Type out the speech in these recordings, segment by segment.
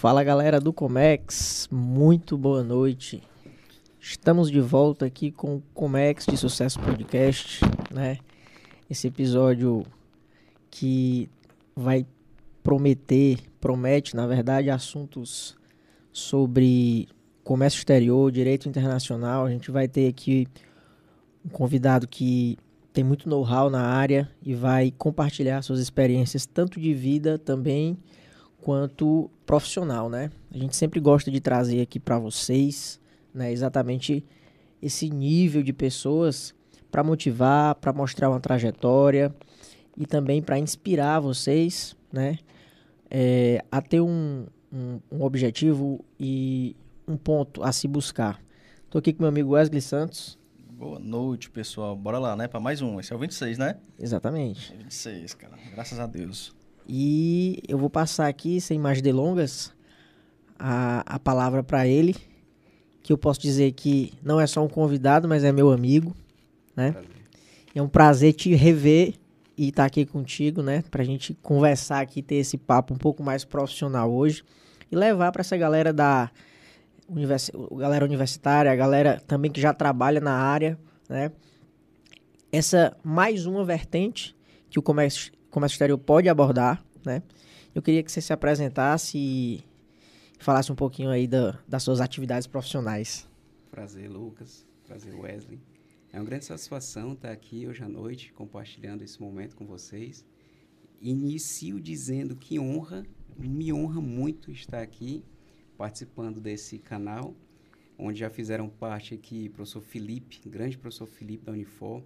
Fala galera do Comex, muito boa noite. Estamos de volta aqui com o Comex de Sucesso Podcast, né? Esse episódio que vai prometer, promete, na verdade, assuntos sobre comércio exterior, direito internacional. A gente vai ter aqui um convidado que tem muito know-how na área e vai compartilhar suas experiências tanto de vida também quanto profissional, né? A gente sempre gosta de trazer aqui para vocês, né, exatamente esse nível de pessoas para motivar, para mostrar uma trajetória e também para inspirar vocês, né, é, a ter um, um, um objetivo e um ponto a se buscar. Estou aqui com meu amigo Wesley Santos. Boa noite, pessoal. Bora lá, né? Para mais um. Esse é o 26, né? Exatamente. É 26, cara. Graças a Deus. E eu vou passar aqui, sem mais delongas, a, a palavra para ele, que eu posso dizer que não é só um convidado, mas é meu amigo, né? Prazer. É um prazer te rever e estar tá aqui contigo, né? Pra gente conversar aqui, ter esse papo um pouco mais profissional hoje e levar para essa galera da univers... galera universitária, a galera também que já trabalha na área, né? Essa mais uma vertente que o comércio, comércio exterior pode abordar, né? Eu queria que você se apresentasse e falasse um pouquinho aí da, das suas atividades profissionais. Prazer, Lucas. Prazer, Wesley. É uma grande satisfação estar aqui hoje à noite compartilhando esse momento com vocês. Inicio dizendo que honra, me honra muito estar aqui participando desse canal, onde já fizeram parte aqui professor Felipe, grande professor Felipe da Unifor,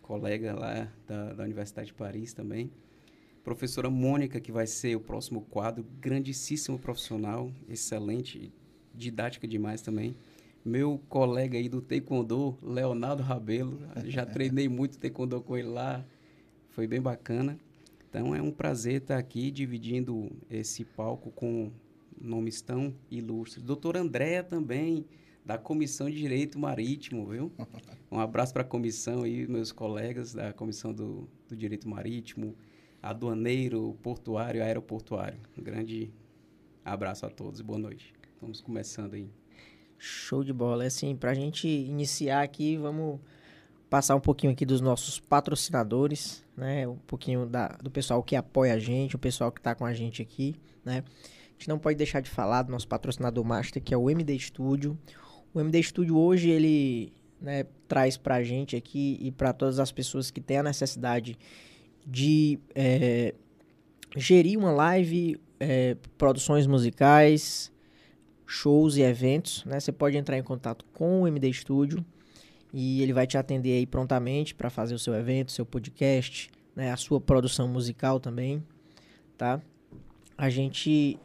colega lá da, da Universidade de Paris também. Professora Mônica, que vai ser o próximo quadro, grandíssimo profissional, excelente, didática demais também. Meu colega aí do Taekwondo, Leonardo Rabelo, já treinei muito Taekwondo com ele lá, foi bem bacana. Então é um prazer estar aqui dividindo esse palco com nomes tão ilustres. Doutor Andréa também, da Comissão de Direito Marítimo, viu? Um abraço para a comissão e meus colegas da Comissão do, do Direito Marítimo, aduaneiro, portuário, aeroportuário. Um grande abraço a todos e boa noite. Estamos começando aí. Show de bola. É assim, para a gente iniciar aqui, vamos passar um pouquinho aqui dos nossos patrocinadores, né? Um pouquinho da, do pessoal que apoia a gente, o pessoal que está com a gente aqui, né? A gente não pode deixar de falar do nosso patrocinador master, que é o MD Studio. O MD Studio hoje, ele né, traz para a gente aqui e para todas as pessoas que têm a necessidade de é, gerir uma live, é, produções musicais, shows e eventos, né? Você pode entrar em contato com o MD Studio e ele vai te atender aí prontamente para fazer o seu evento, seu podcast, né? A sua produção musical também, tá? A gente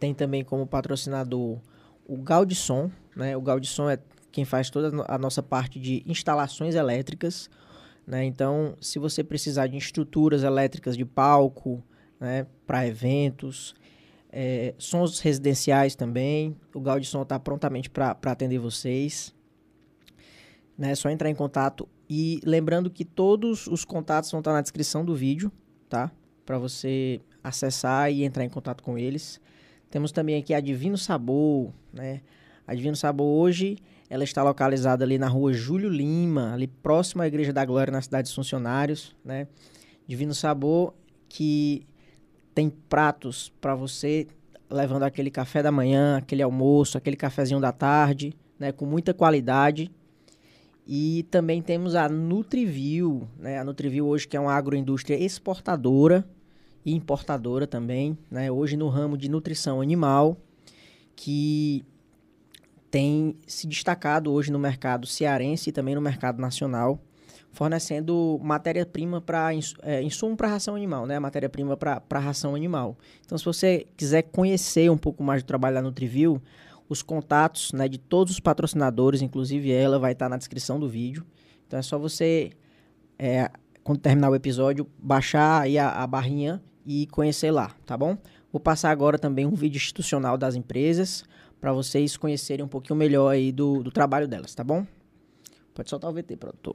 tem também como patrocinador o Gaudisson, né? O Gaudisson é quem faz toda a nossa parte de instalações elétricas, né? Então, se você precisar de estruturas elétricas de palco, né, para eventos, é, sons residenciais também, o Gaudisson está prontamente para atender vocês. Né? É só entrar em contato e lembrando que todos os contatos vão estar na descrição do vídeo, tá? Para você acessar e entrar em contato com eles. Temos também aqui a Divino Sabor, né? A Divino Sabor hoje, ela está localizada ali na rua Júlio Lima, ali próximo à Igreja da Glória, na cidade dos funcionários, né? Divino Sabor, que tem pratos para você levando aquele café da manhã, aquele almoço, aquele cafezinho da tarde, né? Com muita qualidade. E também temos a Nutriview, né? A Nutriview hoje que é uma agroindústria exportadora, e importadora também, né? Hoje no ramo de nutrição animal, que tem se destacado hoje no mercado cearense e também no mercado nacional, fornecendo matéria-prima para é, insumo para ração animal, né? Matéria-prima para ração animal. Então, se você quiser conhecer um pouco mais do trabalho da Nutriview, os contatos né, de todos os patrocinadores, inclusive ela, vai estar na descrição do vídeo. Então é só você, é, quando terminar o episódio, baixar aí a, a barrinha e conhecer lá, tá bom? Vou passar agora também um vídeo institucional das empresas para vocês conhecerem um pouquinho melhor aí do, do trabalho delas, tá bom? Pode soltar o VT, produtor.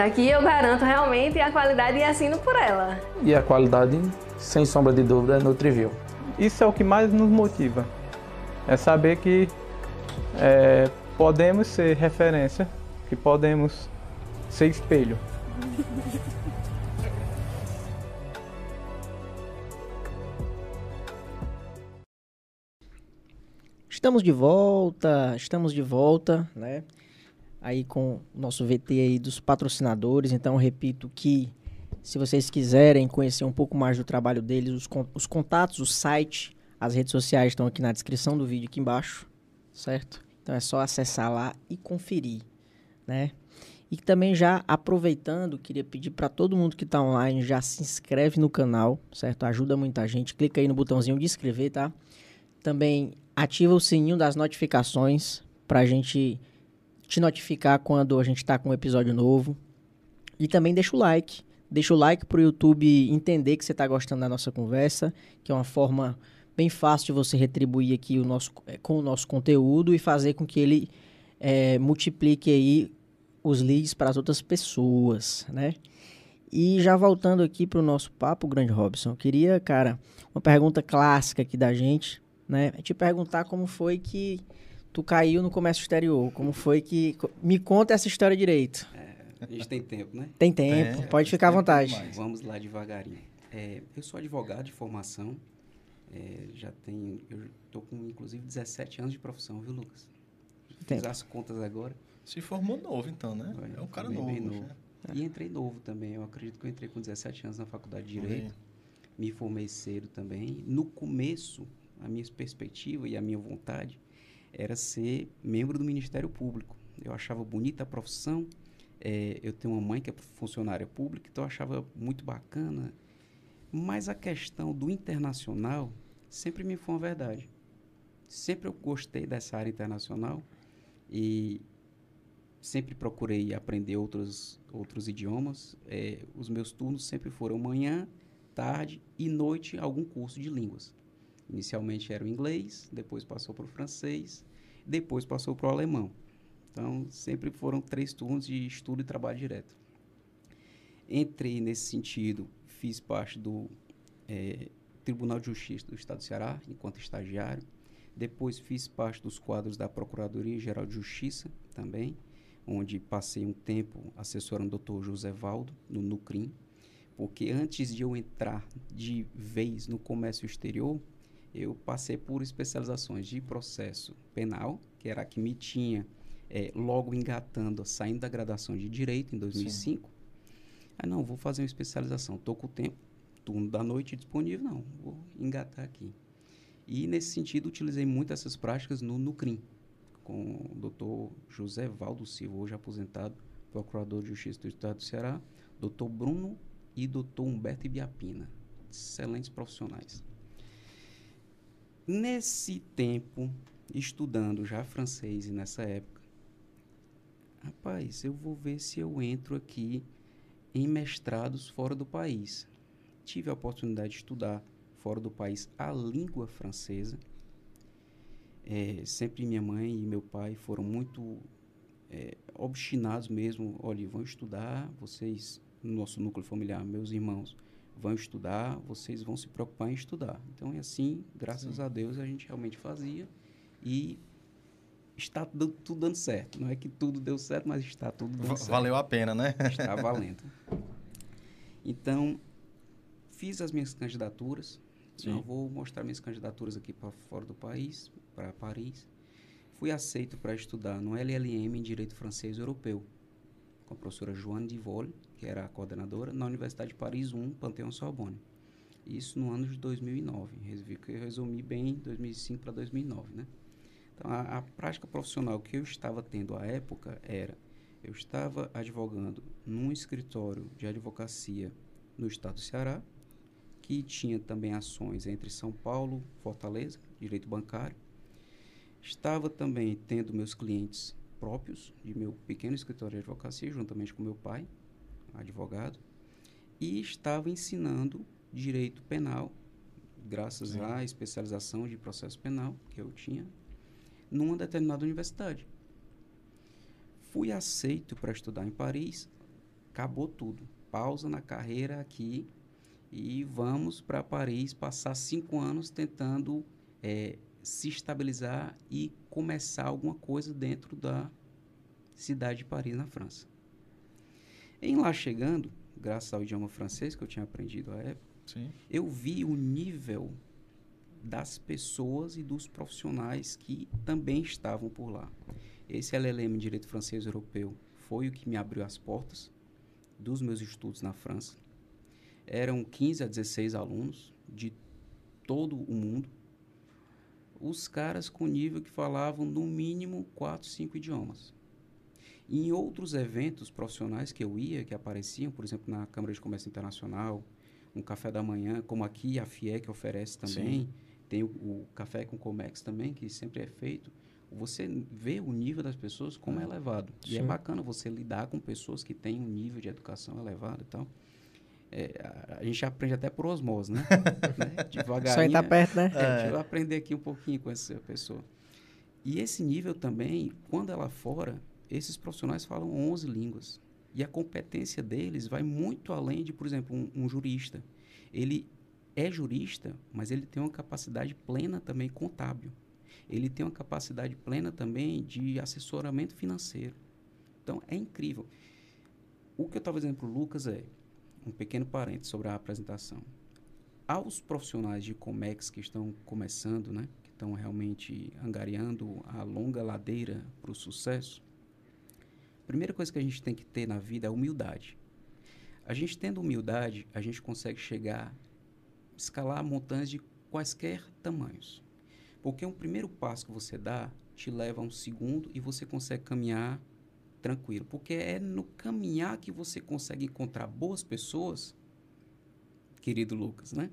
Aqui eu garanto realmente a qualidade e assino por ela. E a qualidade, sem sombra de dúvida, é Nutrivil. Isso é o que mais nos motiva. É saber que é, podemos ser referência, que podemos ser espelho. Estamos de volta, estamos de volta, né? Aí com o nosso VT aí dos patrocinadores. Então, repito que se vocês quiserem conhecer um pouco mais do trabalho deles, os, os contatos, o site, as redes sociais estão aqui na descrição do vídeo aqui embaixo, certo? Então é só acessar lá e conferir, né? E também já aproveitando, queria pedir para todo mundo que está online já se inscreve no canal, certo? Ajuda muita gente. Clica aí no botãozinho de inscrever, tá? Também ativa o sininho das notificações para a gente te notificar quando a gente está com um episódio novo. E também deixa o like. Deixa o like para o YouTube entender que você está gostando da nossa conversa, que é uma forma bem fácil de você retribuir aqui o nosso, eh, com o nosso conteúdo e fazer com que ele é, multiplique aí os leads para as outras pessoas, né? E já voltando aqui para o nosso papo, grande Robson, queria, cara, uma pergunta clássica aqui da gente, né? É te perguntar como foi que tu caiu no comércio exterior, como foi que... Me conta essa história direito. É, a gente tem tempo, né? Tem tempo, é, pode ficar à vontade. Vamos lá devagarinho. É, eu sou advogado de formação, é, já tenho, eu tô com inclusive 17 anos de profissão, viu, Lucas? Fiz as contas agora. Se formou novo, então, né? é um cara novo. Novo. Né? E entrei novo também. Eu acredito que eu entrei com 17 anos na faculdade de Direito. Me formei cedo também. No começo, a minha perspectiva e a minha vontade era ser membro do Ministério Público. Eu achava bonita a profissão. É, eu tenho uma mãe que é funcionária pública, então eu achava muito bacana. Mas a questão do internacional sempre me foi uma verdade. Sempre eu gostei dessa área internacional e sempre procurei aprender outros, outros idiomas. É, os meus turnos sempre foram manhã, tarde e noite algum curso de línguas. Inicialmente era o inglês, depois passou para o francês, depois passou para o alemão. Então, sempre foram três turnos de estudo e trabalho direto. Entrei nesse sentido, fiz parte do é, Tribunal de Justiça do Estado do Ceará, enquanto estagiário. Depois fiz parte dos quadros da Procuradoria Geral de Justiça também, onde passei um tempo assessorando o doutor José Valdo, no NUCRIM, porque antes de eu entrar de vez no comércio exterior, eu passei por especializações de processo penal, que era a que me tinha é, logo engatando, saindo da graduação de Direito em 2005. Sim. Ah, não, vou fazer uma especialização. Estou com o tempo, turno da noite disponível, não, vou engatar aqui. E, nesse sentido, utilizei muito essas práticas no, no CRIM, com o doutor José Valdo Silva, hoje aposentado, procurador de Justiça do Estado do Ceará, doutor Bruno e doutor Humberto Ibiapina, excelentes profissionais. Nesse tempo, estudando já francês e nessa época, rapaz, eu vou ver se eu entro aqui em mestrados fora do país. Tive a oportunidade de estudar fora do país a língua francesa. É, sempre minha mãe e meu pai foram muito é, obstinados mesmo. Olha, vão estudar, vocês, no nosso núcleo familiar, meus irmãos, vão estudar, vocês vão se preocupar em estudar. Então, é assim, graças Sim. a Deus, a gente realmente fazia e está tudo dando certo. Não é que tudo deu certo, mas está tudo dando certo. Valeu a pena, né? Está valendo. Então, fiz as minhas candidaturas. Sim. Eu vou mostrar minhas candidaturas aqui para fora do país, para Paris. fui aceito para estudar no LLM em Direito Francês Europeu, com a professora Joanne Divol, que era a coordenadora, na Universidade de Paris 1, Panteão Sorbonne. Isso no ano de 2009. Resolvi que eu resumi bem 2005 para 2009, né? Então, a, a prática profissional que eu estava tendo à época era eu estava advogando num escritório de advocacia no estado do Ceará, que tinha também ações entre São Paulo, Fortaleza, direito bancário. Estava também tendo meus clientes próprios de meu pequeno escritório de advocacia, juntamente com meu pai, advogado, e estava ensinando direito penal, graças Sim. à especialização de processo penal que eu tinha, numa determinada universidade. Fui aceito para estudar em Paris, acabou tudo. Pausa na carreira aqui e vamos para Paris passar cinco anos tentando é, se estabilizar e começar alguma coisa dentro da cidade de Paris, na França. Em lá chegando, graças ao idioma francês que eu tinha aprendido à época, Sim. eu vi o nível das pessoas e dos profissionais que também estavam por lá. Esse LLM Direito Francês Europeu foi o que me abriu as portas dos meus estudos na França. Eram 15 a 16 alunos de todo o mundo. Os caras com nível que falavam no mínimo 4, 5 idiomas. Em outros eventos profissionais que eu ia, que apareciam, por exemplo, na Câmara de Comércio Internacional, um café da manhã, como aqui a FIEC oferece também, Sim. tem o, o, café com Comex também, que sempre é feito. Você vê o nível das pessoas como é, é elevado. Sim. E é bacana você lidar com pessoas que têm um nível de educação elevado e tal. É, a, gente aprende até por osmose, né? né? Devagarinho. Só estar tá perto, né? É, é. Deixa eu aprender aqui um pouquinho com essa pessoa. E esse nível também, quando ela fora, esses profissionais falam 11 línguas. E a competência deles vai muito além de, por exemplo, um, um jurista. Ele é jurista, mas ele tem uma capacidade plena também contábil. Ele tem uma capacidade plena também de assessoramento financeiro. Então, é incrível. O que eu estava dizendo para o Lucas é, um pequeno parênteses sobre a apresentação. Aos profissionais de Comex que estão começando, né, que estão realmente angariando a longa ladeira para o sucesso, primeira coisa que a gente tem que ter na vida é humildade. A gente tendo humildade, a gente consegue chegar, escalar montanhas de quaisquer tamanhos. Porque um primeiro passo que você dá te leva a um segundo e você consegue caminhar tranquilo. Porque é no caminhar que você consegue encontrar boas pessoas, querido Lucas, né?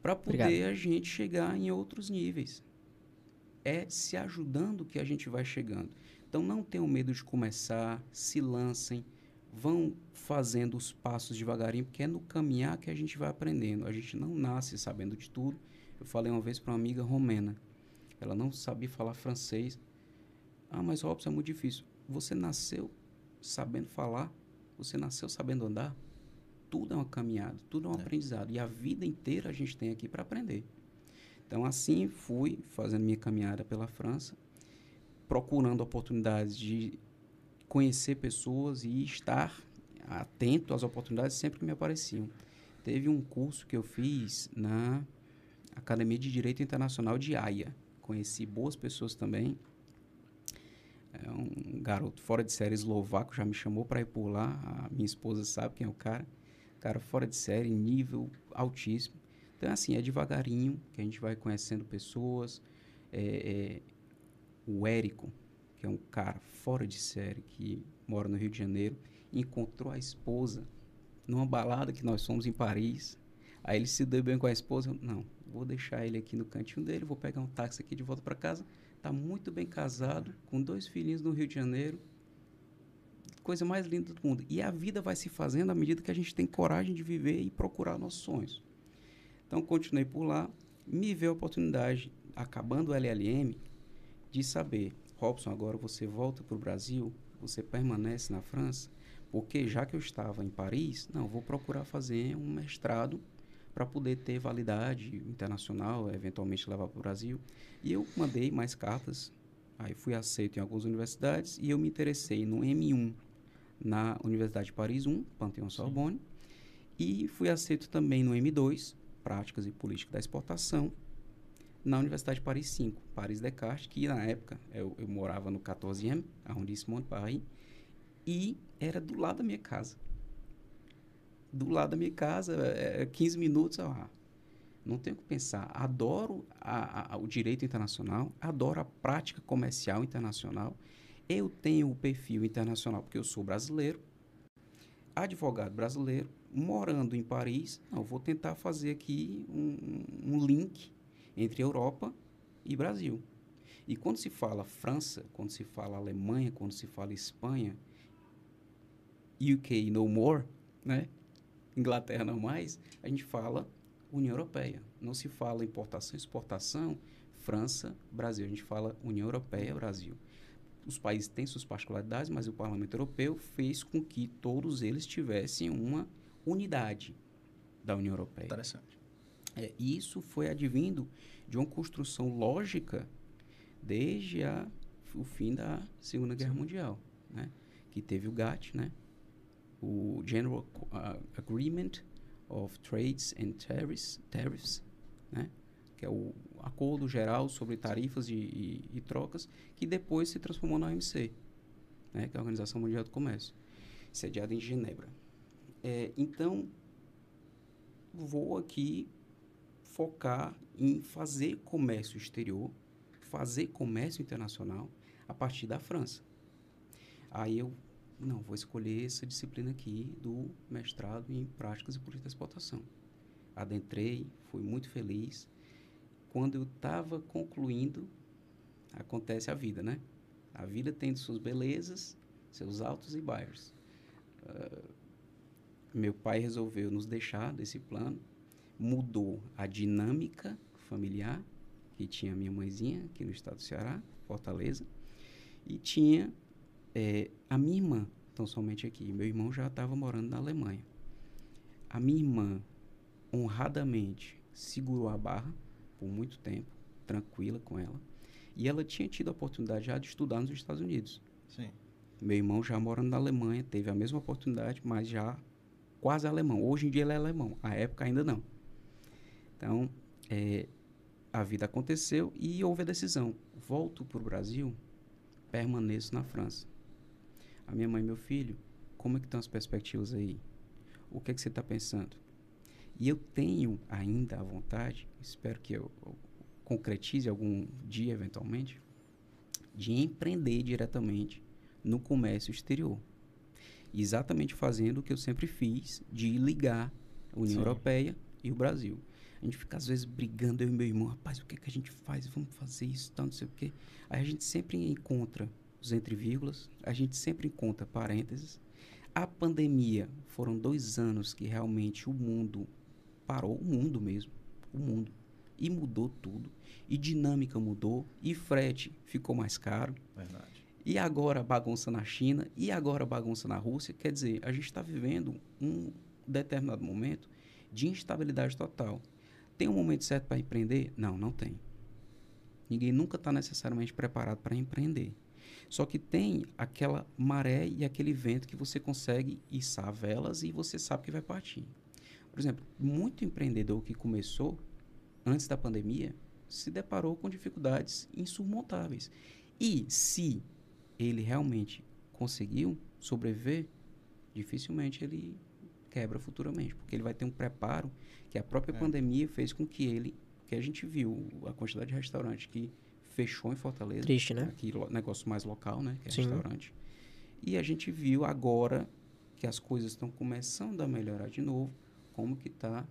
Para poder Obrigado. a gente chegar em outros níveis. É se ajudando que a gente vai chegando. Então não tenham medo de começar, se lancem, vão fazendo os passos devagarinho, porque é no caminhar que a gente vai aprendendo. A gente não nasce sabendo de tudo. Eu falei uma vez para uma amiga romena, ela não sabia falar francês. Ah, mas Robson é muito difícil. Você nasceu sabendo falar, você nasceu sabendo andar. Tudo é uma caminhada, tudo é um é. aprendizado. E a vida inteira a gente tem aqui para aprender. Então, assim fui fazendo minha caminhada pela França procurando oportunidades de conhecer pessoas e estar atento às oportunidades sempre que me apareciam. Teve um curso que eu fiz na Academia de Direito Internacional de Haia. Conheci boas pessoas também. É um garoto fora de série eslovaco já me chamou para ir por lá. A minha esposa sabe quem é o cara. Cara fora de série, nível altíssimo. Então, assim, é devagarinho que a gente vai conhecendo pessoas. É, é, o Érico, que é um cara fora de série que mora no Rio de Janeiro, encontrou a esposa numa balada que nós fomos em Paris. Aí ele se deu bem com a esposa. Não, vou deixar ele aqui no cantinho dele, vou pegar um táxi aqui de volta para casa. Tá muito bem casado, com dois filhinhos no Rio de Janeiro. Coisa mais linda do mundo. E a vida vai se fazendo à medida que a gente tem coragem de viver e procurar nossos sonhos. Então, continuei por lá, me veio a oportunidade, acabando o LLM, de saber, Robson, agora você volta para o Brasil, você permanece na França, porque já que eu estava em Paris, não, vou procurar fazer um mestrado para poder ter validade internacional, eventualmente levar para o Brasil. E eu mandei mais cartas, aí fui aceito em algumas universidades e eu me interessei no M1 na Universidade de Paris 1, Panteão Sorbonne, e fui aceito também no M2, Práticas e Política da Exportação, na Universidade de Paris 5, Paris Descartes, que na época eu, eu morava no 14e arrondissement de Paris, e era do lado da minha casa. Do lado da minha casa, é, 15 minutos, ah, não tenho o que pensar. Adoro a, a, o direito internacional, adoro a prática comercial internacional. Eu tenho o perfil internacional porque eu sou brasileiro, advogado brasileiro, morando em Paris. Não, vou tentar fazer aqui um, um link entre Europa e Brasil. E quando se fala França, quando se fala Alemanha, quando se fala Espanha, UK no more, né? Inglaterra não mais, a gente fala União Europeia. Não se fala importação exportação, França, Brasil. A gente fala União Europeia, Brasil. Os países têm suas particularidades, mas o Parlamento Europeu fez com que todos eles tivessem uma unidade da União Europeia. Interessante. É, isso foi advindo de uma construção lógica desde a, o fim da Segunda Guerra Sim. Mundial, né? que teve o GATT, né? o General uh, Agreement of Trades and Tariffs, tariffs né? que é o acordo geral sobre tarifas e, e, e trocas, que depois se transformou na OMC, né? que é a Organização Mundial do Comércio, sediada em Genebra. É, então, vou aqui focar em fazer comércio exterior, fazer comércio internacional a partir da França. Aí eu, não, vou escolher essa disciplina aqui do mestrado em práticas e política de exportação. Adentrei, fui muito feliz. Quando eu estava concluindo, acontece a vida, né? A vida tem suas belezas, seus altos e baixos. Uh, meu pai resolveu nos deixar desse plano mudou a dinâmica familiar, que tinha minha mãezinha aqui no estado do Ceará, Fortaleza, e tinha é, a minha irmã, tão somente aqui. Meu irmão já estava morando na Alemanha. A minha irmã, honradamente, segurou a barra por muito tempo, tranquila com ela. E ela tinha tido a oportunidade já de estudar nos Estados Unidos. Sim. Meu irmão já morando na Alemanha, teve a mesma oportunidade, mas já quase alemão. Hoje em dia ele é alemão, a época ainda não. Então, é, a vida aconteceu e houve a decisão. Volto para o Brasil, permaneço na França. A minha mãe e meu filho, como é que estão as perspectivas aí? O que é que você está pensando? E eu tenho ainda a vontade, espero que eu, eu concretize algum dia eventualmente, de empreender diretamente no comércio exterior. Exatamente fazendo o que eu sempre fiz, de ligar a União Sim. Europeia e o Brasil. A gente fica às vezes brigando, eu e meu irmão, rapaz, o que, é que a gente faz? Vamos fazer isso, tal, não sei o quê. Aí a gente sempre encontra os entre vírgulas, a gente sempre encontra parênteses. A pandemia foram dois anos que realmente o mundo parou, o mundo mesmo, o mundo. E mudou tudo. E dinâmica mudou, e frete ficou mais caro. Verdade. E agora bagunça na China, e agora bagunça na Rússia. Quer dizer, a gente está vivendo um determinado momento de instabilidade total. Tem um momento certo para empreender? Não, não tem. Ninguém nunca está necessariamente preparado para empreender. Só que tem aquela maré e aquele vento que você consegue içar velas e você sabe que vai partir. Por exemplo, muito empreendedor que começou antes da pandemia se deparou com dificuldades insurmontáveis. E se ele realmente conseguiu sobreviver, dificilmente ele quebra futuramente, porque ele vai ter um preparo que a própria é. pandemia fez com que ele, que a gente viu a quantidade de restaurante que fechou em Fortaleza. Triste, né? Aqui, negócio mais local, né? Que é Sim. restaurante. E a gente viu agora que as coisas estão começando a melhorar de novo, como que está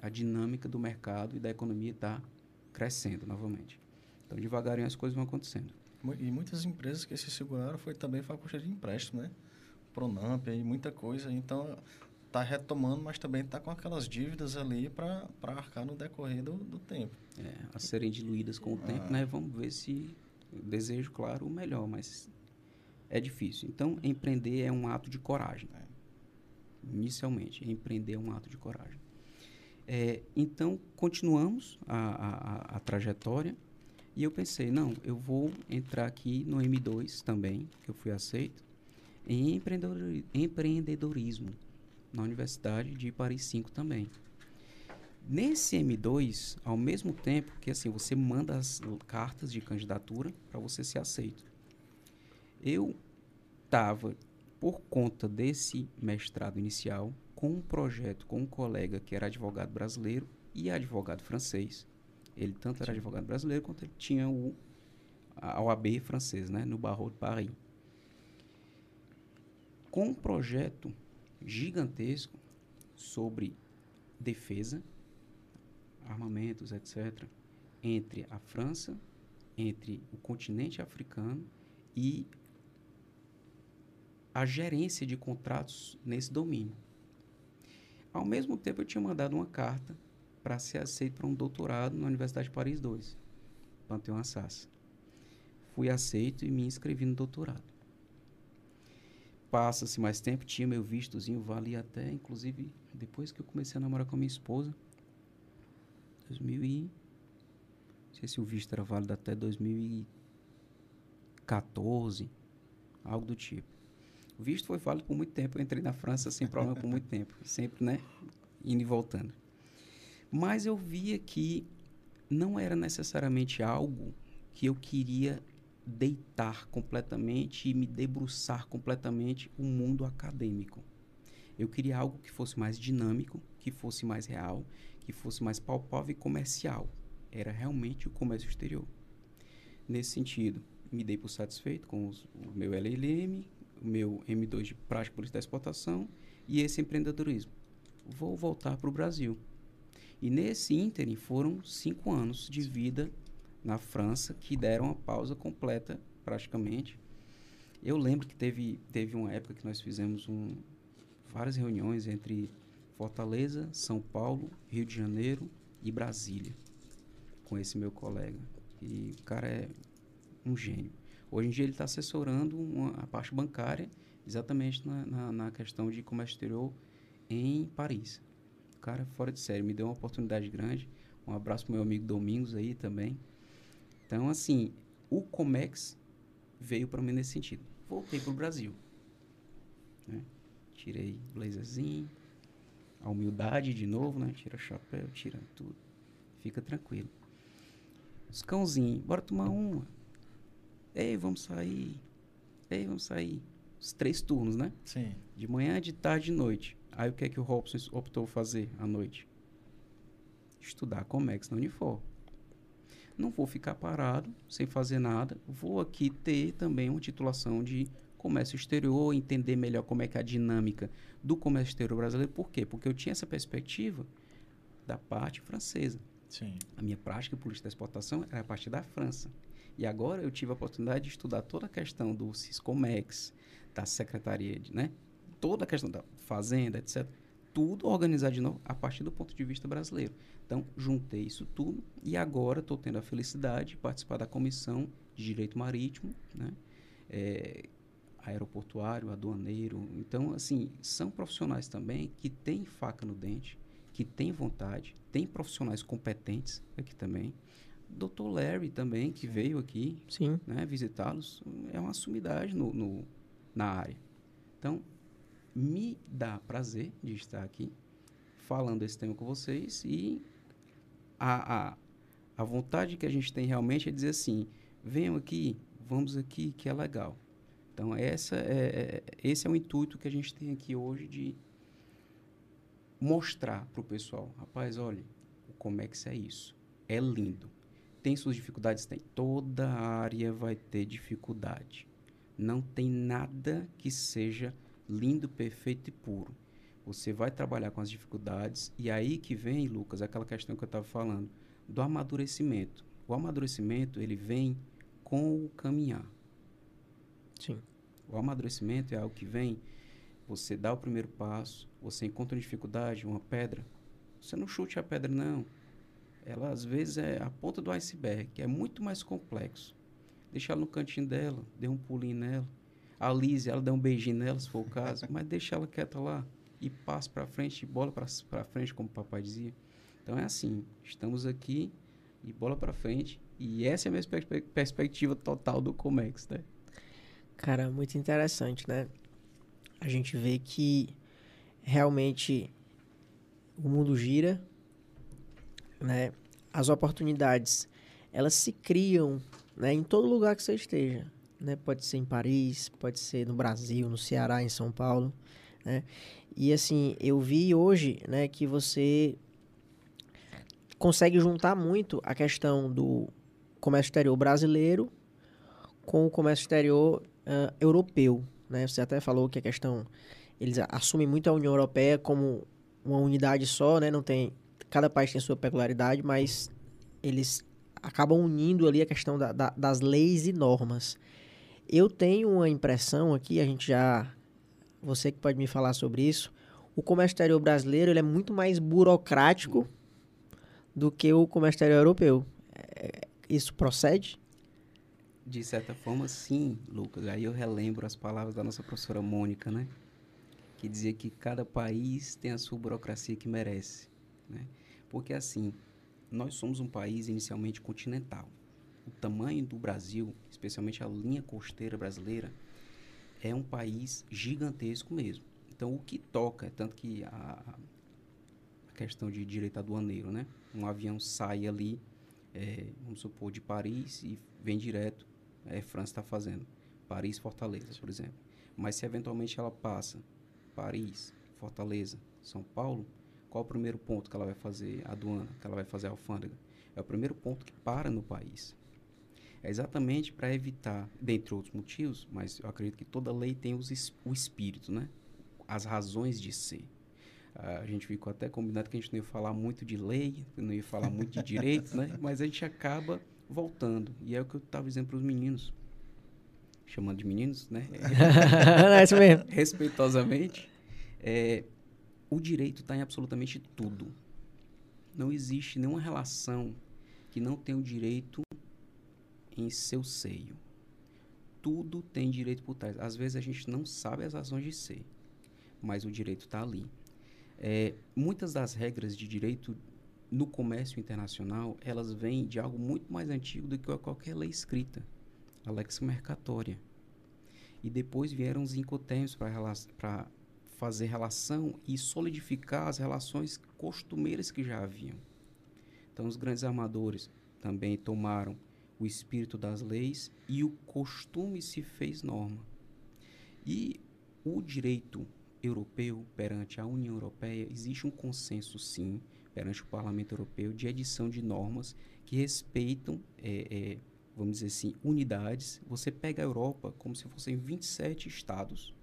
a dinâmica do mercado e da economia está crescendo novamente. Então, devagarinho as coisas vão acontecendo. E muitas empresas que se seguraram foi também foi a custa de empréstimo, né? Pronamp e muita coisa. Então, está retomando, mas também está com aquelas dívidas ali para arcar no decorrer do, do tempo. É, a serem diluídas com o ah. tempo, né? Vamos ver se desejo, claro, o melhor, mas é difícil. Então, empreender é um ato de coragem. É. Inicialmente, empreender é um ato de coragem. É, então, continuamos a, a, a, trajetória e eu pensei, não, eu vou entrar aqui no M2 também, que eu fui aceito, em empreendedorismo na Universidade de Paris 5 também. Nesse M2, ao mesmo tempo que assim você manda as cartas de candidatura para você ser aceito. Eu estava, por conta desse mestrado inicial, com um projeto com um colega que era advogado brasileiro e advogado francês. Ele tanto era advogado brasileiro quanto ele tinha o a OAB francês, né, no Barreau de Paris. Com um projeto gigantesco sobre defesa, armamentos, etc., entre a França, entre o continente africano e a gerência de contratos nesse domínio. Ao mesmo tempo, eu tinha mandado uma carta para ser aceito para um doutorado na Universidade de Paris II, Panteão Assas. Fui aceito e me inscrevi no doutorado. Passa-se mais tempo, tinha meu vistozinho, valia até, inclusive, depois que eu comecei a namorar com a minha esposa, 2000 e... Não sei se o visto era válido até 2014, algo do tipo. O visto foi válido por muito tempo. Eu entrei na França sem problema por muito tempo. Sempre, né? Indo e voltando. Mas eu via que não era necessariamente algo que eu queria deitar completamente e me debruçar completamente o mundo acadêmico. Eu queria algo que fosse mais dinâmico, que fosse mais real, que fosse mais palpável e comercial. Era realmente o comércio exterior. Nesse sentido, me dei por satisfeito com os- o meu LLM, o meu M2 de prática política da exportação e esse empreendedorismo. Vou voltar para o Brasil. E nesse ínterim foram cinco anos de vida na França que deram uma pausa completa, praticamente. Eu lembro que teve, teve uma época que nós fizemos um, várias reuniões entre Fortaleza, São Paulo, Rio de Janeiro e Brasília, com esse meu colega. E o cara é um gênio. Hoje em dia ele está assessorando uma, a parte bancária exatamente na, na, na questão de comércio exterior em Paris. O cara é fora de série, me deu uma oportunidade grande. Um abraço pro meu amigo Domingos aí também. Então, assim, o Comex veio para mim nesse sentido. Voltei pro Brasil. né? Tirei blazerzinho, a humildade de novo, né? Tira chapéu, tira tudo. Fica tranquilo. Os cãozinhos, bora tomar uma. Ei, vamos sair. Ei, vamos sair. Os três turnos, né? Sim. De manhã, de tarde e de noite. Aí o que é que o Robson optou fazer à noite? Estudar Comex na Unifor. Não vou ficar parado, sem fazer nada. Vou aqui ter também uma titulação de comércio exterior, entender melhor como é que é a dinâmica do comércio exterior brasileiro. Por quê? Porque eu tinha essa perspectiva da parte francesa. Sim. A minha prática política da exportação era a partir da França. E agora eu tive a oportunidade de estudar toda a questão do Ciscomex, da Secretaria de, né? Toda a questão da fazenda, etc. Tudo organizado de novo a partir do ponto de vista brasileiro. Então, juntei isso tudo e agora estou tendo a felicidade de participar da Comissão de Direito Marítimo, né? É, aeroportuário, aduaneiro. Então, assim, são profissionais também que têm faca no dente, que têm vontade, têm profissionais competentes aqui também. Dr. Larry também, que veio aqui Sim. né, visitá-los, é uma sumidade no, no- na área. Então, me dá prazer de estar aqui falando esse tema com vocês e a, a, a vontade que a gente tem realmente é dizer assim, venham aqui, vamos aqui, que é legal. Então, essa é, é- esse é o intuito que a gente tem aqui hoje de mostrar para o pessoal, rapaz, olha, o Comex é isso, é lindo. Tem suas dificuldades? Tem. Toda área vai ter dificuldade. Não tem nada que seja lindo, perfeito e puro. Você vai trabalhar com as dificuldades e aí que vem, Lucas, aquela questão que eu estava falando, do amadurecimento. O amadurecimento, ele vem com o caminhar. Sim. O amadurecimento é algo que vem, você dá o primeiro passo, você encontra uma dificuldade, uma pedra, você não chute a pedra, não. Ela, às vezes, é a ponta do iceberg, que é muito mais complexo. Deixa ela no cantinho dela, dê um pulinho nela. A Lise, ela dá um beijinho nela, se for o caso, mas deixa ela quieta lá e passe para frente, bola para frente, como o papai dizia. Então é assim, estamos aqui e bola para frente. E essa é a minha perspe- perspectiva total do Comex, né? Cara, muito interessante, né? A gente vê que realmente o mundo gira né, as oportunidades, elas se criam né, em todo lugar que você esteja. Né? Pode ser em Paris, pode ser no Brasil, no Ceará, em São Paulo. Né? E assim, eu vi hoje né, que você consegue juntar muito a questão do comércio exterior brasileiro com o comércio exterior uh, europeu. Né? Você até falou que a questão. Eles assumem muito a União Europeia como uma unidade só, né? Não tem. Cada país tem sua peculiaridade, mas eles acabam unindo ali a questão da, da, das leis e normas. Eu tenho uma impressão aqui, a gente já. Você que pode me falar sobre isso. O comércio exterior brasileiro ele é muito mais burocrático do que o comércio exterior europeu. É, isso procede? De certa forma, sim, Lucas. Aí eu relembro as palavras da nossa professora Mônica, né? Que dizia que cada país tem a sua burocracia que merece, né? Porque assim, nós somos um país inicialmente continental. O tamanho do Brasil, especialmente a linha costeira brasileira, é um país gigantesco mesmo. Então, o que toca, tanto que a, a questão de direito aduaneiro, né? Um avião sai ali, é, vamos supor, de Paris e vem direto é, França está fazendo. Paris, Fortaleza, por exemplo. Mas se eventualmente ela passa Paris, Fortaleza, São Paulo, qual o primeiro ponto que ela vai fazer a aduana, que ela vai fazer a alfândega? É o primeiro ponto que para no país. É exatamente para evitar, dentre outros motivos, mas eu acredito que toda lei tem os, o espírito, né? As razões de ser. Uh, a gente ficou até combinado que a gente não ia falar muito de lei, não ia falar muito de direitos, né? Mas a gente acaba voltando. E é o que eu estava dizendo para os meninos, chamando de meninos, né? é isso mesmo. Respeitosamente, é, o direito está em absolutamente tudo. Não existe nenhuma relação que não tenha o direito em seu seio. Tudo tem direito por trás. Às vezes a gente não sabe as razões de ser, mas o direito está ali. É, muitas das regras de direito no comércio internacional, elas vêm de algo muito mais antigo do que qualquer lei escrita, a lex mercatória. E depois vieram os incoterms para fazer relação e solidificar as relações costumeiras que já haviam. Então, os grandes armadores também tomaram o espírito das leis e o costume se fez norma. E o direito europeu perante a União Europeia, existe um consenso, sim, perante o Parlamento Europeu de edição de normas que respeitam, é, é, vamos dizer assim, unidades. Você pega a Europa como se fossem 27 estados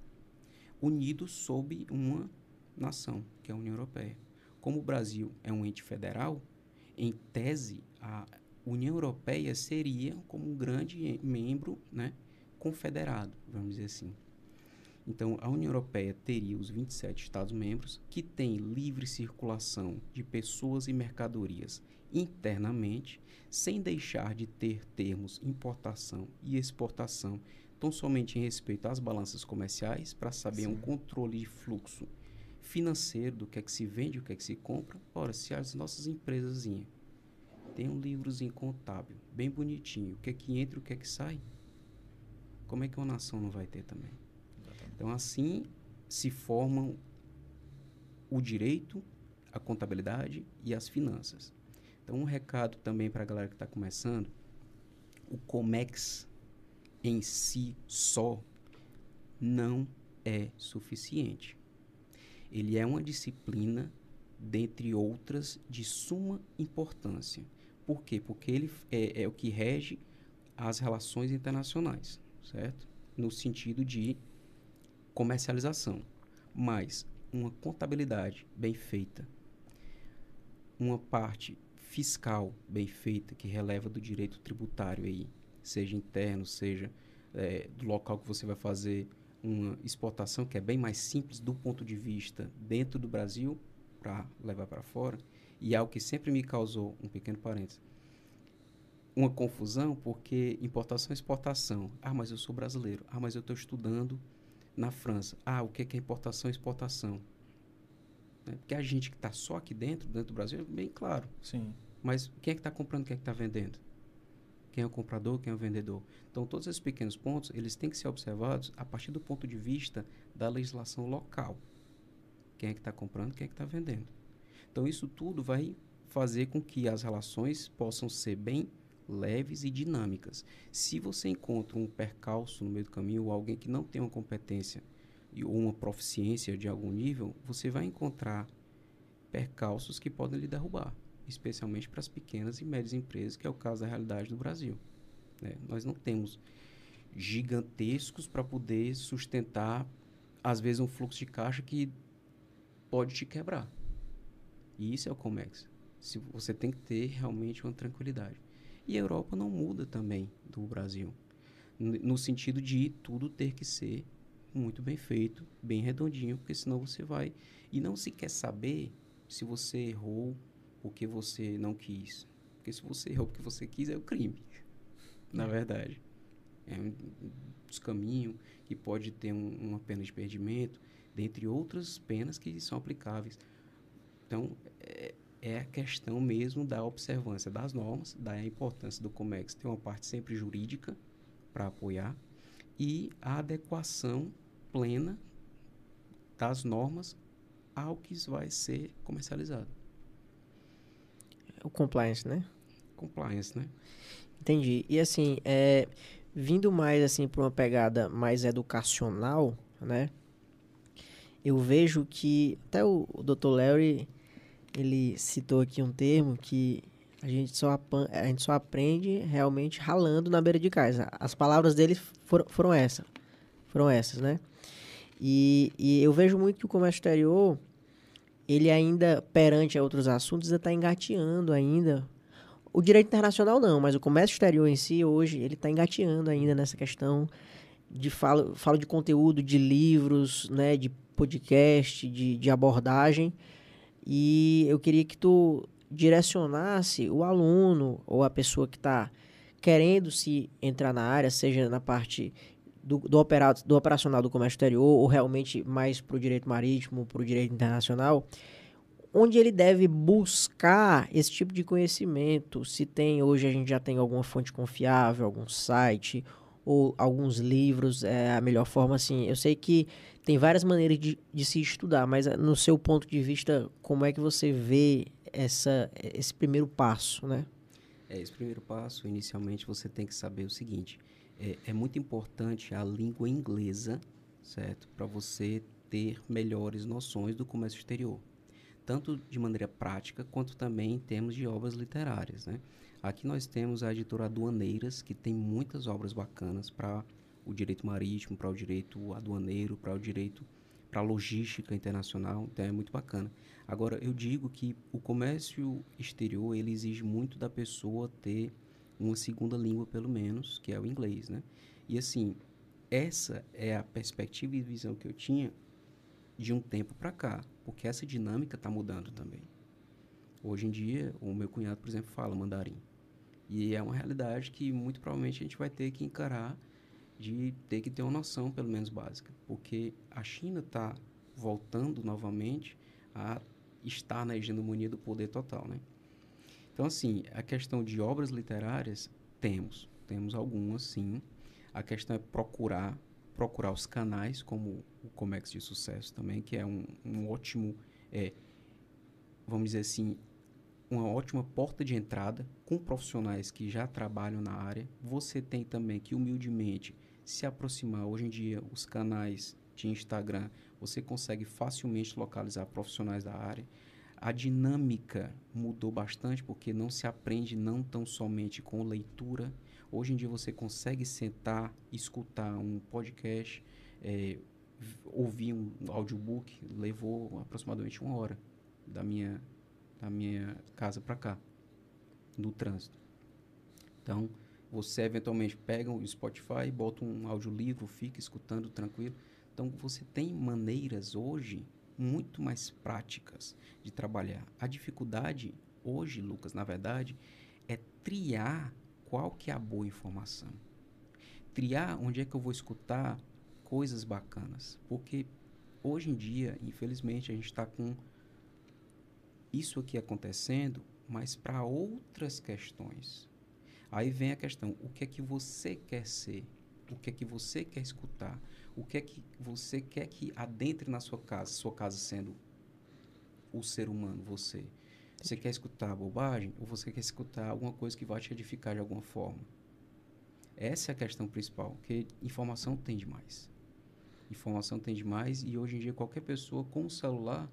unidos sob uma nação, que é a União Europeia. Como o Brasil é um ente federal, em tese, a União Europeia seria como um grande membro né, confederado, vamos dizer assim. Então, a União Europeia teria os 27 Estados-membros que têm livre circulação de pessoas e mercadorias internamente, sem deixar de ter termos importação e exportação, tão somente em respeito às balanças comerciais, para saber Sim. um controle de fluxo financeiro do que é que se vende, o que é que se compra. Ora, se as nossas empresas têm um livrozinho contábil, bem bonitinho, o que é que entra e o que é que sai, como é que uma nação não vai ter também? Então, assim se formam o direito, a contabilidade e as finanças. Então, um recado também para a galera que está começando: o COMEX em si só não é suficiente. Ele é uma disciplina, dentre outras, de suma importância. Por quê? Porque ele é, é o que rege as relações internacionais, certo? No sentido de comercialização, mas uma contabilidade bem feita, uma parte fiscal bem feita que releva do direito tributário aí, seja interno, seja é, do local que você vai fazer uma exportação que é bem mais simples do ponto de vista dentro do Brasil para levar para fora e algo que sempre me causou um pequeno parênteses uma confusão porque importação e exportação ah mas eu sou brasileiro ah mas eu estou estudando na França. Ah, o que é importação e exportação? Né? Porque a gente que está só aqui dentro, dentro do Brasil, é bem claro. Sim. Mas quem é que está comprando, quem é que está vendendo? Quem é o comprador, quem é o vendedor? Então, todos esses pequenos pontos, eles têm que ser observados a partir do ponto de vista da legislação local. Quem é que está comprando, quem é que está vendendo. Então, isso tudo vai fazer com que as relações possam ser bem leves e dinâmicas. Se você encontra um percalço no meio do caminho, ou alguém que não tem uma competência ou uma proficiência de algum nível, você vai encontrar percalços que podem lhe derrubar, especialmente para as pequenas e médias empresas, que é o caso da realidade do Brasil. né? Nós não temos gigantescos para poder sustentar, às vezes, um fluxo de caixa que pode te quebrar. E isso é o Comex. Se você tem que ter realmente uma tranquilidade. E a Europa não muda também do Brasil, no sentido de tudo ter que ser muito bem feito, bem redondinho, porque senão você vai e não se quer saber se você errou porque você não quis. Porque se você errou porque você quis é o crime, na verdade. É um dos caminhos que pode ter um- uma pena de perdimento, dentre outras penas que são aplicáveis. Então, é, é a questão mesmo da observância das normas, da importância do COMEX ter uma parte sempre jurídica para apoiar e a adequação plena das normas ao que vai ser comercializado. O compliance, né? Compliance, né? Entendi. E assim, é, vindo mais assim para uma pegada mais educacional, né? Eu vejo que até o, o Dr. Larry ele citou aqui um termo que a gente só a gente só aprende realmente ralando na beira de casa. As palavras dele foram, foram essas, foram essas, né? E, e eu vejo muito que o comércio exterior ele ainda perante a outros assuntos está engateando ainda o direito internacional não, mas o comércio exterior em si, hoje, ele está engateando ainda nessa questão de falo, falo de conteúdo, de livros, né, de podcast, de, de abordagem. E eu queria que tu direcionasse o aluno ou a pessoa que está querendo se entrar na área, seja na parte do, do, opera, do operacional do comércio exterior ou realmente mais para o direito marítimo, para o direito internacional, onde ele deve buscar esse tipo de conhecimento. Se tem, hoje a gente já tem alguma fonte confiável, algum site ou alguns livros, é a melhor forma, assim. Eu sei que tem várias maneiras de, de se estudar, mas eh, no seu ponto de vista, como é que você vê essa, esse primeiro passo, né? É, esse primeiro passo, inicialmente, você tem que saber o seguinte. É, é muito importante a língua inglesa, certo? Para você ter melhores noções do comércio exterior tanto de maneira prática quanto também em termos de obras literárias. Né? Aqui nós temos a editora Aduaneiras, que tem muitas obras bacanas para o direito marítimo, para o direito aduaneiro, para o direito para a logística internacional, então é muito bacana. Agora, eu digo que o comércio exterior, ele exige muito da pessoa ter uma segunda língua, pelo menos, que é o inglês, né? E assim, essa é a perspectiva e visão que eu tinha de um tempo para cá, porque essa dinâmica está mudando também. Hoje em dia, o meu cunhado, por exemplo, fala mandarim. E é uma realidade que muito provavelmente a gente vai ter que encarar de ter que ter uma noção, pelo menos básica, porque a China está voltando novamente a estar na hegemonia do poder total, né? Então, assim, a questão de obras literárias, temos. Temos algumas, sim. A questão é procurar procurar os canais como o Comex de Sucesso também, que é um, um ótimo, é, vamos dizer assim, uma ótima porta de entrada com profissionais que já trabalham na área. Você tem também que humildemente se aproximar. Hoje em dia, os canais de Instagram, você consegue facilmente localizar profissionais da área. A dinâmica mudou bastante porque não se aprende não tão somente com leitura, Hoje em dia você consegue sentar, escutar um podcast, é, ouvir um audiobook, levou aproximadamente uma hora da minha, da minha casa para cá, no trânsito. Então, você eventualmente pega o Spotify, bota um audiolivro, fica escutando tranquilo. Então, você tem maneiras hoje muito mais práticas de trabalhar. A dificuldade hoje, Lucas, na verdade, é triar qual que é a boa informação. Triar onde é que eu vou escutar coisas bacanas. Porque hoje em dia, infelizmente, a gente está com isso aqui acontecendo, mas para outras questões. Aí vem a questão, o que é que você quer ser? O que é que você quer escutar? O que é que você quer que adentre na sua casa, sua casa sendo o ser humano, você? Você quer escutar bobagem ou você quer escutar alguma coisa que vai te edificar de alguma forma? Essa é a questão principal, porque informação tem demais. Informação tem demais e hoje em dia qualquer pessoa com um celular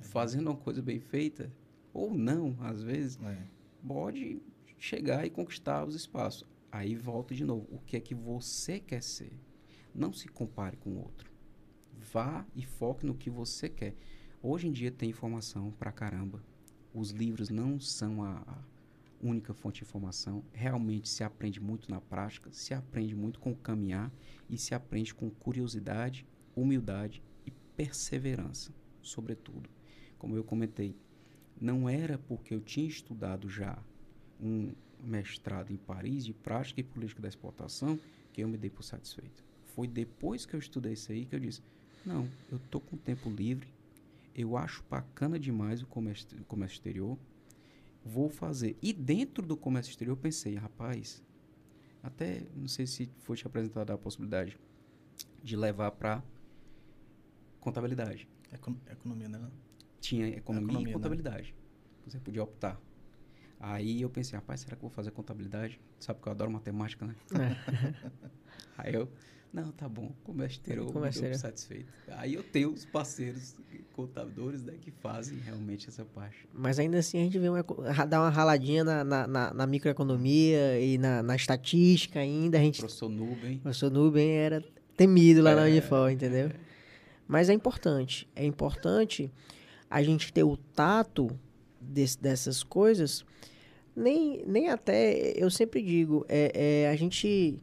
fazendo uma coisa bem feita ou não, às vezes, É. pode chegar e conquistar os espaços. Aí volta de novo. O que é que você quer ser? Não se compare com o outro. Vá e foque no que você quer. Hoje em dia tem informação pra caramba. Os livros não são a, a única fonte de informação. Realmente se aprende muito na prática, se aprende muito com o caminhar e se aprende com curiosidade, humildade e perseverança, sobretudo. Como eu comentei, não era porque eu tinha estudado já um mestrado em Paris de prática e política da exportação que eu me dei por satisfeito. Foi depois que eu estudei isso aí que eu disse: não, eu tô com tempo livre, eu acho bacana demais o comércio, o comércio exterior, vou fazer. E dentro do comércio exterior eu pensei, rapaz, até não sei se foi te apresentada a possibilidade de levar para contabilidade. Econ- economia, né? Tinha economia, Economia, e né? contabilidade. Você podia optar. Aí eu pensei, rapaz, será que eu vou fazer contabilidade? Sabe que eu adoro matemática, né? Aí eu, não, tá bom, comércio Comércio exterior. satisfeito. Aí eu tenho os parceiros contadores né, que fazem realmente essa parte. Mas ainda assim a gente vê uma, dar uma raladinha na, na, na- na microeconomia e na, na estatística ainda. A gente, Professor Nubem, o professor Nuben era temido lá na É, Unifor, entendeu? Mas é importante. É importante a gente ter o tato desse- dessas coisas. Nem, nem até, eu sempre digo, é, é, a gente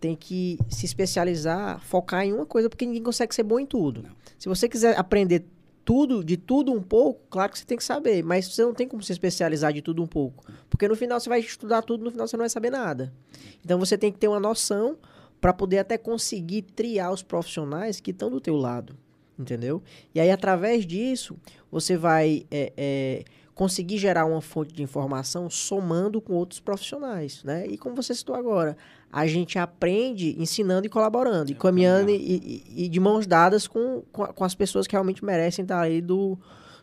tem que se especializar, focar em uma coisa, porque ninguém consegue ser bom em tudo. Não. Se você quiser aprender tudo, de tudo um pouco, claro que você tem que saber, mas você não tem como se especializar de tudo um pouco. Porque no final você vai estudar tudo, no final você não vai saber nada. Então você tem que ter uma noção para poder até conseguir triar os profissionais que estão do teu lado, entendeu? E aí através disso você vai é, é, conseguir gerar uma fonte de informação somando com outros profissionais, né? E como você citou agora, a gente aprende ensinando e colaborando, e É, caminhando e, e- e de mãos dadas com, com, com as pessoas que realmente merecem estar aí do,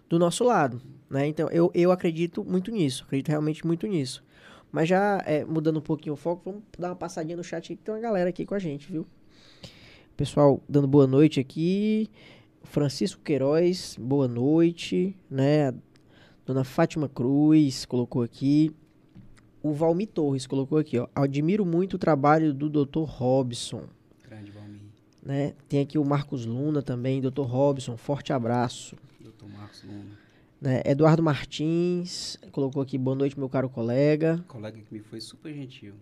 do nosso lado, né? Então eu, eu acredito muito nisso, acredito realmente muito nisso. Mas já é, mudando um pouquinho o foco, vamos dar uma passadinha no chat aí, que tem uma galera aqui com a gente, viu? Pessoal dando boa noite aqui. Francisco Queiroz, boa noite, né? Dona Fátima Cruz colocou aqui. O Valmi Torres colocou aqui, ó. Admiro muito o trabalho do Dr. Robson, grande Valmir, né? Tem aqui o Marcos Luna também, Dr. Robson, forte abraço. Dr. Marcos Luna, Né? Eduardo Martins colocou aqui, boa noite, meu caro colega. colega que me foi super gentil.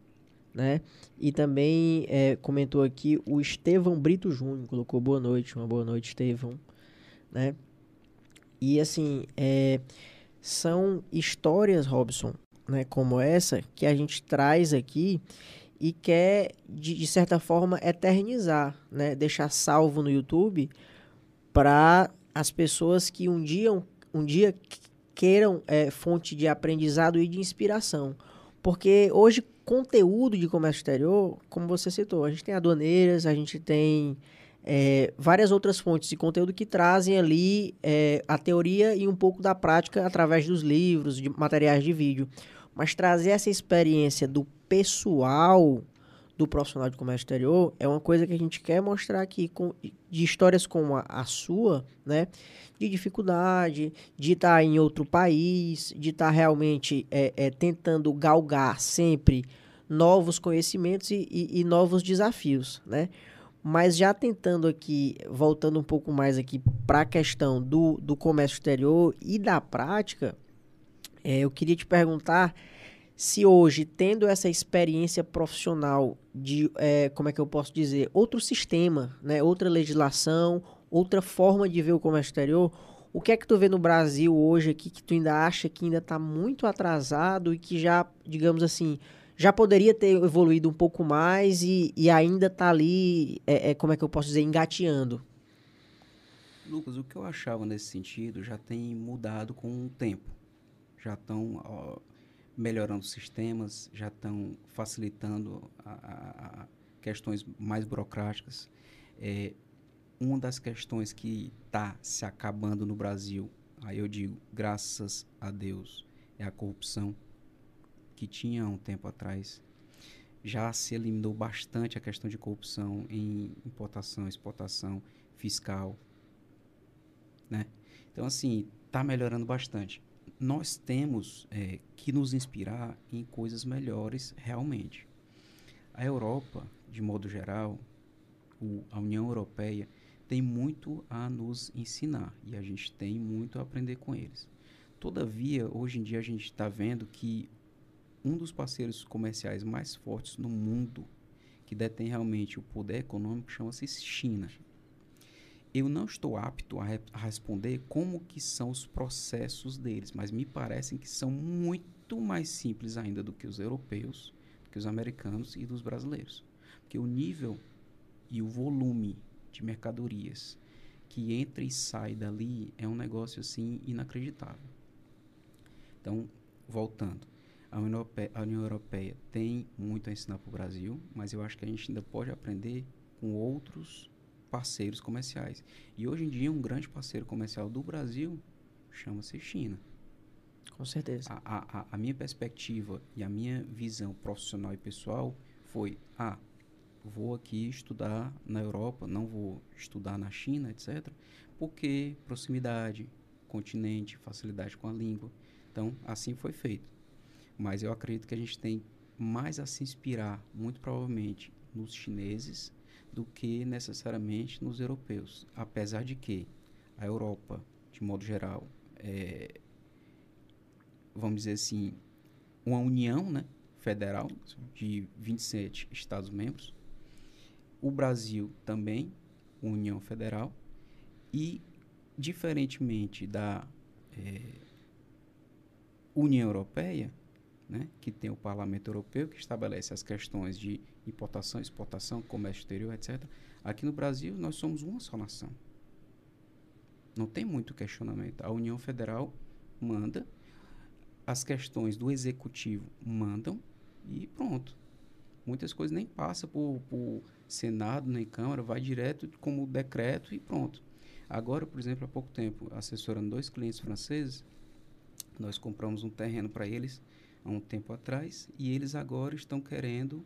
né? E também é, comentou aqui o Estevão Brito Júnior, colocou boa noite, uma boa noite, Estevão, né? E assim, é, são histórias, Robson, né, como essa, que a gente traz aqui e quer, de, de certa forma, eternizar, né? Deixar salvo no YouTube para as pessoas que um dia, um, dia queiram é, fonte de aprendizado e de inspiração. Porque hoje, conteúdo de comércio exterior, como você citou, a gente tem aduaneiras, a gente tem é, várias outras fontes de conteúdo que trazem ali é, a teoria e um pouco da prática através dos livros, de materiais de vídeo. Mas trazer essa experiência do pessoal do profissional de comércio exterior é uma coisa que a gente quer mostrar aqui com, de histórias como a, a sua, né? De dificuldade, de estar em outro país, de estar realmente é, é, tentando galgar sempre novos conhecimentos e, e- e novos desafios, né? Mas já tentando aqui, voltando um pouco mais aqui para a questão do, do comércio exterior e da prática, é, eu queria te perguntar se hoje, tendo essa experiência profissional de, é, como é que eu posso dizer, outro sistema, né, outra legislação, outra forma de ver o comércio exterior, o que é que tu vê no Brasil hoje aqui que tu ainda acha que ainda está muito atrasado e que já, digamos assim, já poderia ter evoluído um pouco mais e, e ainda está ali, é, é, como é que eu posso dizer, engateando? Lucas, o que eu achava nesse sentido já tem mudado com o tempo. Já estão melhorando sistemas, já estão facilitando a, a- questões mais burocráticas. É, uma das questões que está se acabando no Brasil aí eu digo, graças a Deus, é a corrupção que tinha um tempo atrás. Já se eliminou bastante a questão de corrupção em importação, exportação, fiscal, né? Então, assim, está melhorando bastante. Nós temos é, que nos inspirar em coisas melhores realmente. A Europa, de modo geral, o, a União Europeia, tem muito a nos ensinar e a gente tem muito a aprender com eles. Todavia, hoje em dia a gente está vendo que um dos parceiros comerciais mais fortes no mundo, que detém realmente o poder econômico, chama-se China. Eu não estou apto a, re a, responder como que são os processos deles, mas me parecem que são muito mais simples ainda do que os europeus, do que os americanos e dos brasileiros. Porque o nível e o volume de mercadorias que entra e sai dali é um negócio assim inacreditável. Então, voltando, a União, Europeia, a União Europeia tem muito a ensinar para o Brasil, mas eu acho que a gente ainda pode aprender com outros parceiros comerciais. E hoje em dia, um grande parceiro comercial do Brasil chama-se China. Com certeza. A, a, a, minha perspectiva e a minha visão profissional e pessoal foi: ah, vou aqui estudar na Europa, não vou estudar na China, etc. Porque proximidade, continente, facilidade com a língua. Então, assim foi feito. Mas eu acredito que a gente tem mais a se inspirar, muito provavelmente, nos chineses do que necessariamente nos europeus. Apesar de que a Europa, de modo geral, é, vamos dizer assim, uma união né, federal de 27 Estados-membros, o Brasil também, União Federal, e, diferentemente da é, União Europeia, né, que tem o Parlamento Europeu, que estabelece as questões de importação, exportação, comércio exterior, etc. Aqui no Brasil, nós somos uma só nação. Não tem muito questionamento. A União Federal manda, as questões do Executivo mandam e pronto. Muitas coisas nem passam por, por Senado nem Câmara, vai direto como decreto e pronto. Agora, por exemplo, há pouco tempo, assessorando dois clientes franceses, nós compramos um terreno para eles há um tempo atrás e eles agora estão querendo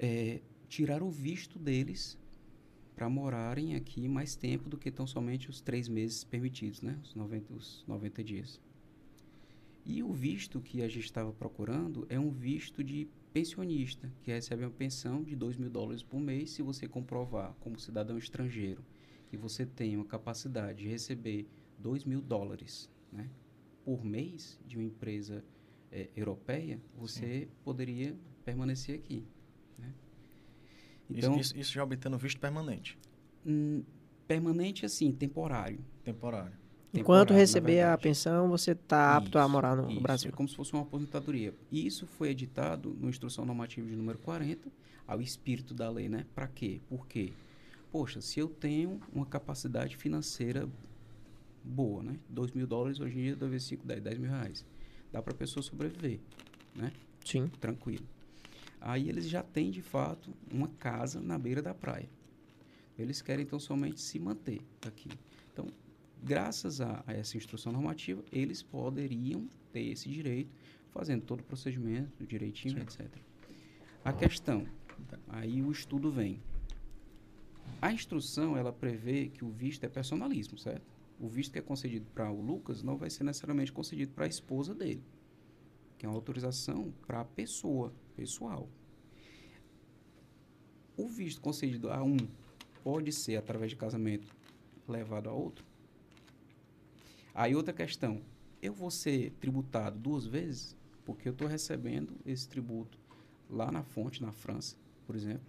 é, tirar o visto deles para morarem aqui mais tempo do que tão somente os três meses permitidos, né? Os 90, os 90 dias. E o visto que a gente estava procurando é um visto de pensionista, que recebe uma pensão de 2 mil dólares por mês se você comprovar, como cidadão estrangeiro, que você tem uma capacidade de receber 2 mil dólares né, por mês de uma empresa é, europeia, você Sim. poderia permanecer aqui. Então, isso, isso, já obtendo visto permanente? Hum, permanente, assim, temporário. Temporário. Enquanto receber a pensão, você está apto a morar no isso, Brasil. É como se fosse uma aposentadoria. E isso foi editado no Instrução Normativa de número 40, ao espírito da lei, né? Para quê? Por quê? Poxa, se eu tenho uma capacidade financeira boa, né? 2 mil dólares hoje em dia, 2 vezes 5, 10, 10 mil reais dá para a pessoa sobreviver, né? Sim. Tranquilo. Aí eles já têm, de fato, uma casa na beira da praia. Eles querem, então, somente se manter aqui. Então, graças a, a essa instrução normativa, eles poderiam ter esse direito, fazendo todo o procedimento direitinho, Sim. etc. A questão, aí o estudo vem. A instrução, ela prevê que o visto é personalismo, certo? o visto que é concedido para o Lucas não vai ser necessariamente concedido para a esposa dele, que é uma autorização para a pessoa, pessoal. O visto concedido a um pode ser, através de casamento, levado a outro? Aí outra questão, eu vou ser tributado duas vezes? Porque eu estou recebendo esse tributo lá na fonte, na França, por exemplo.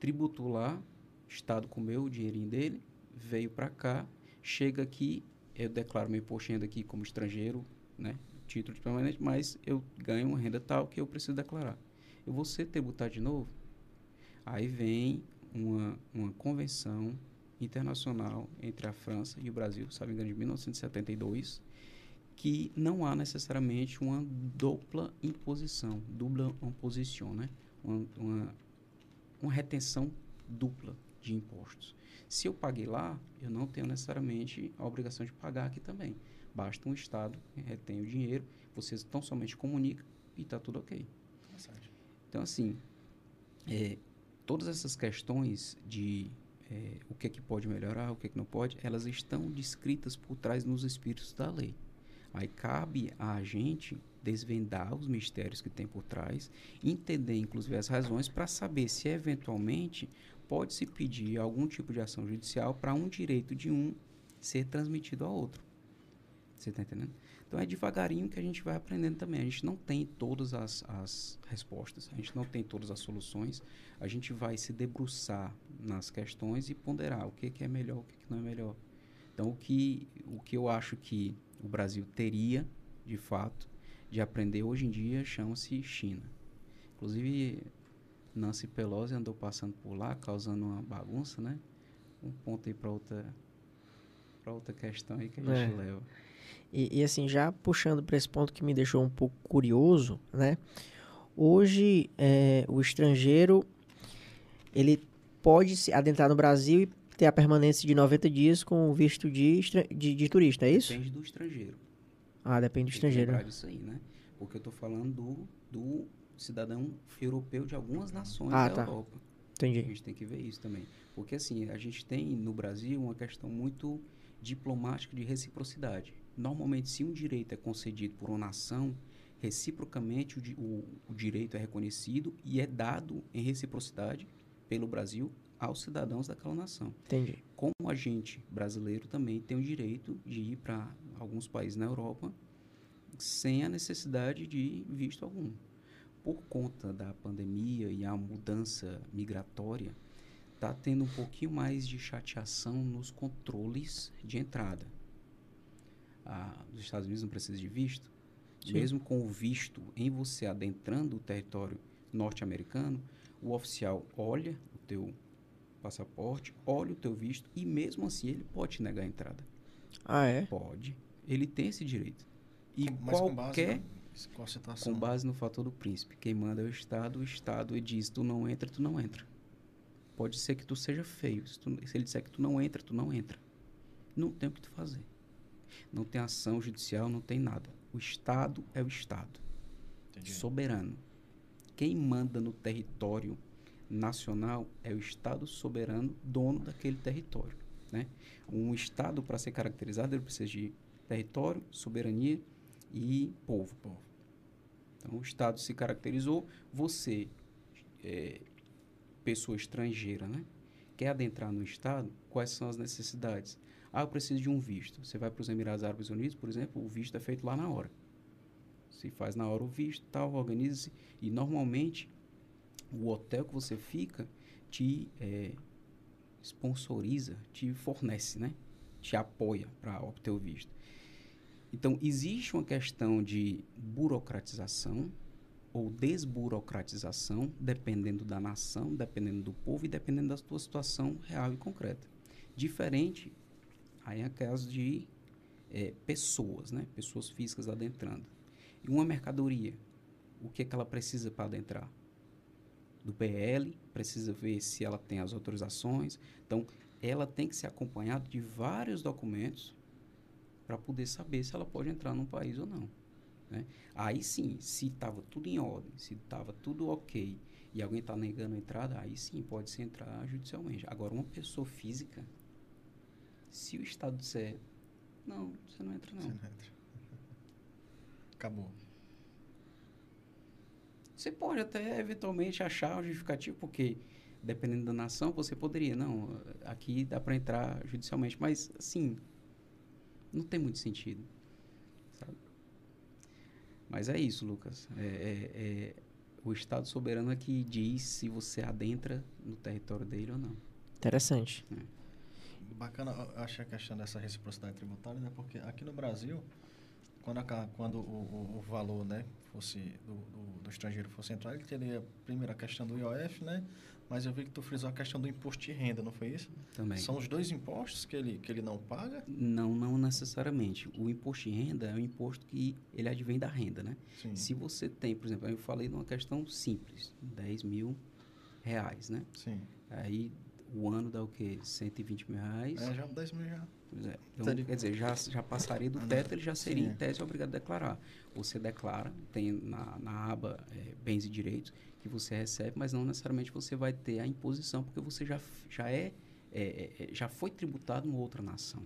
Tributo lá, Estado comeu o dinheirinho dele, veio para cá, chega aqui, eu declaro meu imposto aqui como estrangeiro, né? Título de permanente, mas eu ganho uma renda tal que eu preciso declarar. Eu vou ser tributado de novo? Aí vem uma, uma convenção internacional entre a França e o Brasil, sabe, de 1972, que não há necessariamente uma dupla imposição, dupla imposição, né? Uma, uma, uma retenção dupla de impostos. Se eu paguei lá, eu não tenho necessariamente a obrigação de pagar aqui também. Basta um Estado retém o dinheiro, vocês tão somente comunicam e está tudo ok. Então, assim, é, todas essas questões de é, o que é que pode melhorar, o que é que não pode, elas estão descritas por trás nos espíritos da lei. Aí cabe a gente desvendar os mistérios que tem por trás, entender inclusive as razões para saber se eventualmente pode se pedir algum tipo de ação judicial para um direito de um ser transmitido a outro. Você está entendendo? Então é devagarinho que a gente vai aprendendo também. A gente não tem todas as, as respostas, a gente não tem todas as soluções. A gente vai se debruçar nas questões e ponderar o que, que é melhor, o que, que não é melhor. Então o que, o que eu acho que o Brasil teria, de fato, de aprender hoje em dia chama-se China. Inclusive, Nancy Pelosi andou passando por lá, causando uma bagunça, né? Um ponto aí para outra, outra questão aí que a gente é. leva. E, e, assim, já puxando para esse ponto que me deixou um pouco curioso, né? Hoje, é, o estrangeiro, ele pode se adentrar no Brasil e ter a permanência de 90 dias com visto de, de, de turista, é isso? Depende do estrangeiro. Ah, depende do estrangeiro. Tem isso aí, né? Porque eu estou falando do, do cidadão europeu de algumas nações ah, da tá. Europa. Entendi. A gente tem que ver isso também. Porque, assim, a gente tem no Brasil uma questão muito diplomática de reciprocidade. Normalmente, se um direito é concedido por uma nação, reciprocamente o, o, o direito é reconhecido e é dado em reciprocidade pelo Brasil aos cidadãos daquela nação. Entendi. Como a gente brasileiro também tem o direito de ir para alguns países na Europa sem a necessidade de visto algum. Por conta da pandemia e a mudança migratória, está tendo um pouquinho mais de chateação nos controles de entrada. Ah, os Estados Unidos não precisa de visto. Sim. Mesmo com o visto em você adentrando o território norte-americano, o oficial olha o teu passaporte, olha o teu visto e mesmo assim ele pode te negar a entrada. Ah, é? Pode. Ele tem esse direito. E Mas qualquer com base, com base no fator do príncipe, quem manda é o Estado, o Estado e diz tu não entra, tu não entra. Pode ser que tu seja feio. Se, tu, se ele disser que tu não entra, tu não entra. Não tem o que tu fazer. Não tem ação judicial, não tem nada. O Estado é o Estado. Entendi. Soberano. Quem manda no território nacional é o Estado soberano, dono daquele território. Né? Um Estado, para ser caracterizado, ele precisa de território, soberania e povo. povo. Então, o Estado se caracterizou, você, é, pessoa estrangeira, né? quer adentrar no Estado, quais são as necessidades? Ah, eu preciso de um visto. Você vai para os Emirados Árabes Unidos, por exemplo, o visto é feito lá na hora. Se faz na hora o visto, tal, organiza-se. E, normalmente, o hotel que você fica te é, sponsoriza, te fornece, né? Te apoia para obter o visto. Então, existe uma questão de burocratização ou desburocratização, dependendo da nação, dependendo do povo e dependendo da sua situação real e concreta. Diferente, aí é caso de é, pessoas, né? Pessoas físicas adentrando. E uma mercadoria, o que é que ela precisa para adentrar? do PL, precisa ver se ela tem as autorizações. Então, ela tem que ser acompanhada de vários documentos para poder saber se ela pode entrar num país ou não. Né? Aí sim, se estava tudo em ordem, se estava tudo ok e alguém está negando a entrada, aí sim pode se entrar judicialmente. Agora, uma pessoa física, se o Estado disser, não, você não entra não. Você não entra. Acabou. Você pode até eventualmente achar um justificativo, porque dependendo da nação, você poderia, não, aqui dá para entrar judicialmente, mas assim, não tem muito sentido. Sabe? Mas é isso, Lucas. É, é, é o Estado soberano é que diz se você adentra no território dele ou não. Interessante. É. Bacana, eu acho a questão dessa reciprocidade tributária, né? Porque aqui no Brasil, quando, a, quando o, o, o, valor né, fosse do, do, do, estrangeiro fosse entrar, ele teria primeiro a questão do IOF, né? Mas eu vi que tu frisou a questão do imposto de renda, não foi isso? Também. São os dois impostos que ele, que ele não paga? Não, não necessariamente. O imposto de renda é um imposto que ele advém da renda, né? Sim. Se você tem, por exemplo, eu falei de uma questão simples, 10 mil reais, né? Sim. Aí o ano dá o quê? 120 mil reais. É, já 10 mil já. Pois é. Então, Seria- quer dizer, já, já passaria do Ah, teto, ele já seria, Sim. em tese, obrigado a declarar. Você declara, tem na, na aba eh, bens e direitos, que você recebe, mas não necessariamente você vai ter a imposição, porque você já, já é, é, é, já foi tributado em outra nação.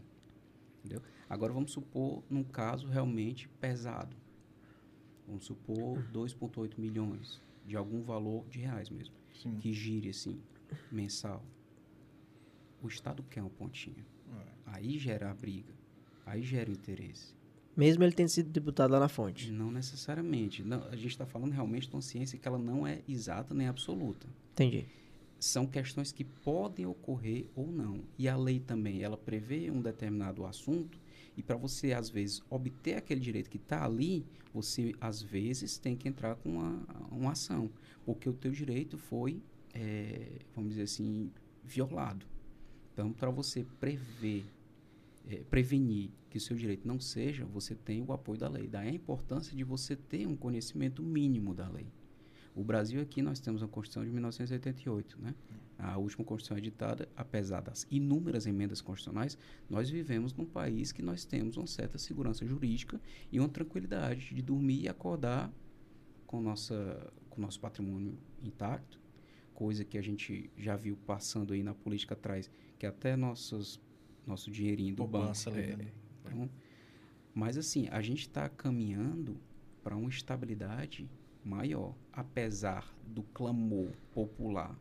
Entendeu? Agora vamos supor num caso realmente pesado. Vamos supor 2,8 milhões de algum valor de reais mesmo, Sim. que gire assim, mensal. O Estado quer uma pontinha. É. Aí gera a briga. Aí gera o interesse. Mesmo ele tendo sido tributado lá na fonte. Não necessariamente. Não, a gente está falando realmente de uma ciência que ela não é exata nem absoluta. Entendi. São questões que podem ocorrer ou não. E a lei também, ela prevê um determinado assunto e para você, às vezes, obter aquele direito que está ali, você, às vezes, tem que entrar com uma, uma ação. Porque o teu direito foi, eh, vamos dizer assim, violado. Então, para você prever, eh, prevenir que o seu direito não seja, você tem o apoio da lei. Daí a importância de você ter um conhecimento mínimo da lei. O Brasil aqui nós temos uma Constituição de 1988, né? A última Constituição editada, apesar das inúmeras emendas constitucionais, nós vivemos num país que nós temos uma certa segurança jurídica e uma tranquilidade de dormir e acordar com nossa com nosso patrimônio intacto, coisa que a gente já viu passando aí na política atrás, que até nossos nosso dinheirinho do Poupança banco é, né? então, mas assim, a gente está caminhando para uma estabilidade maior, apesar do clamor popular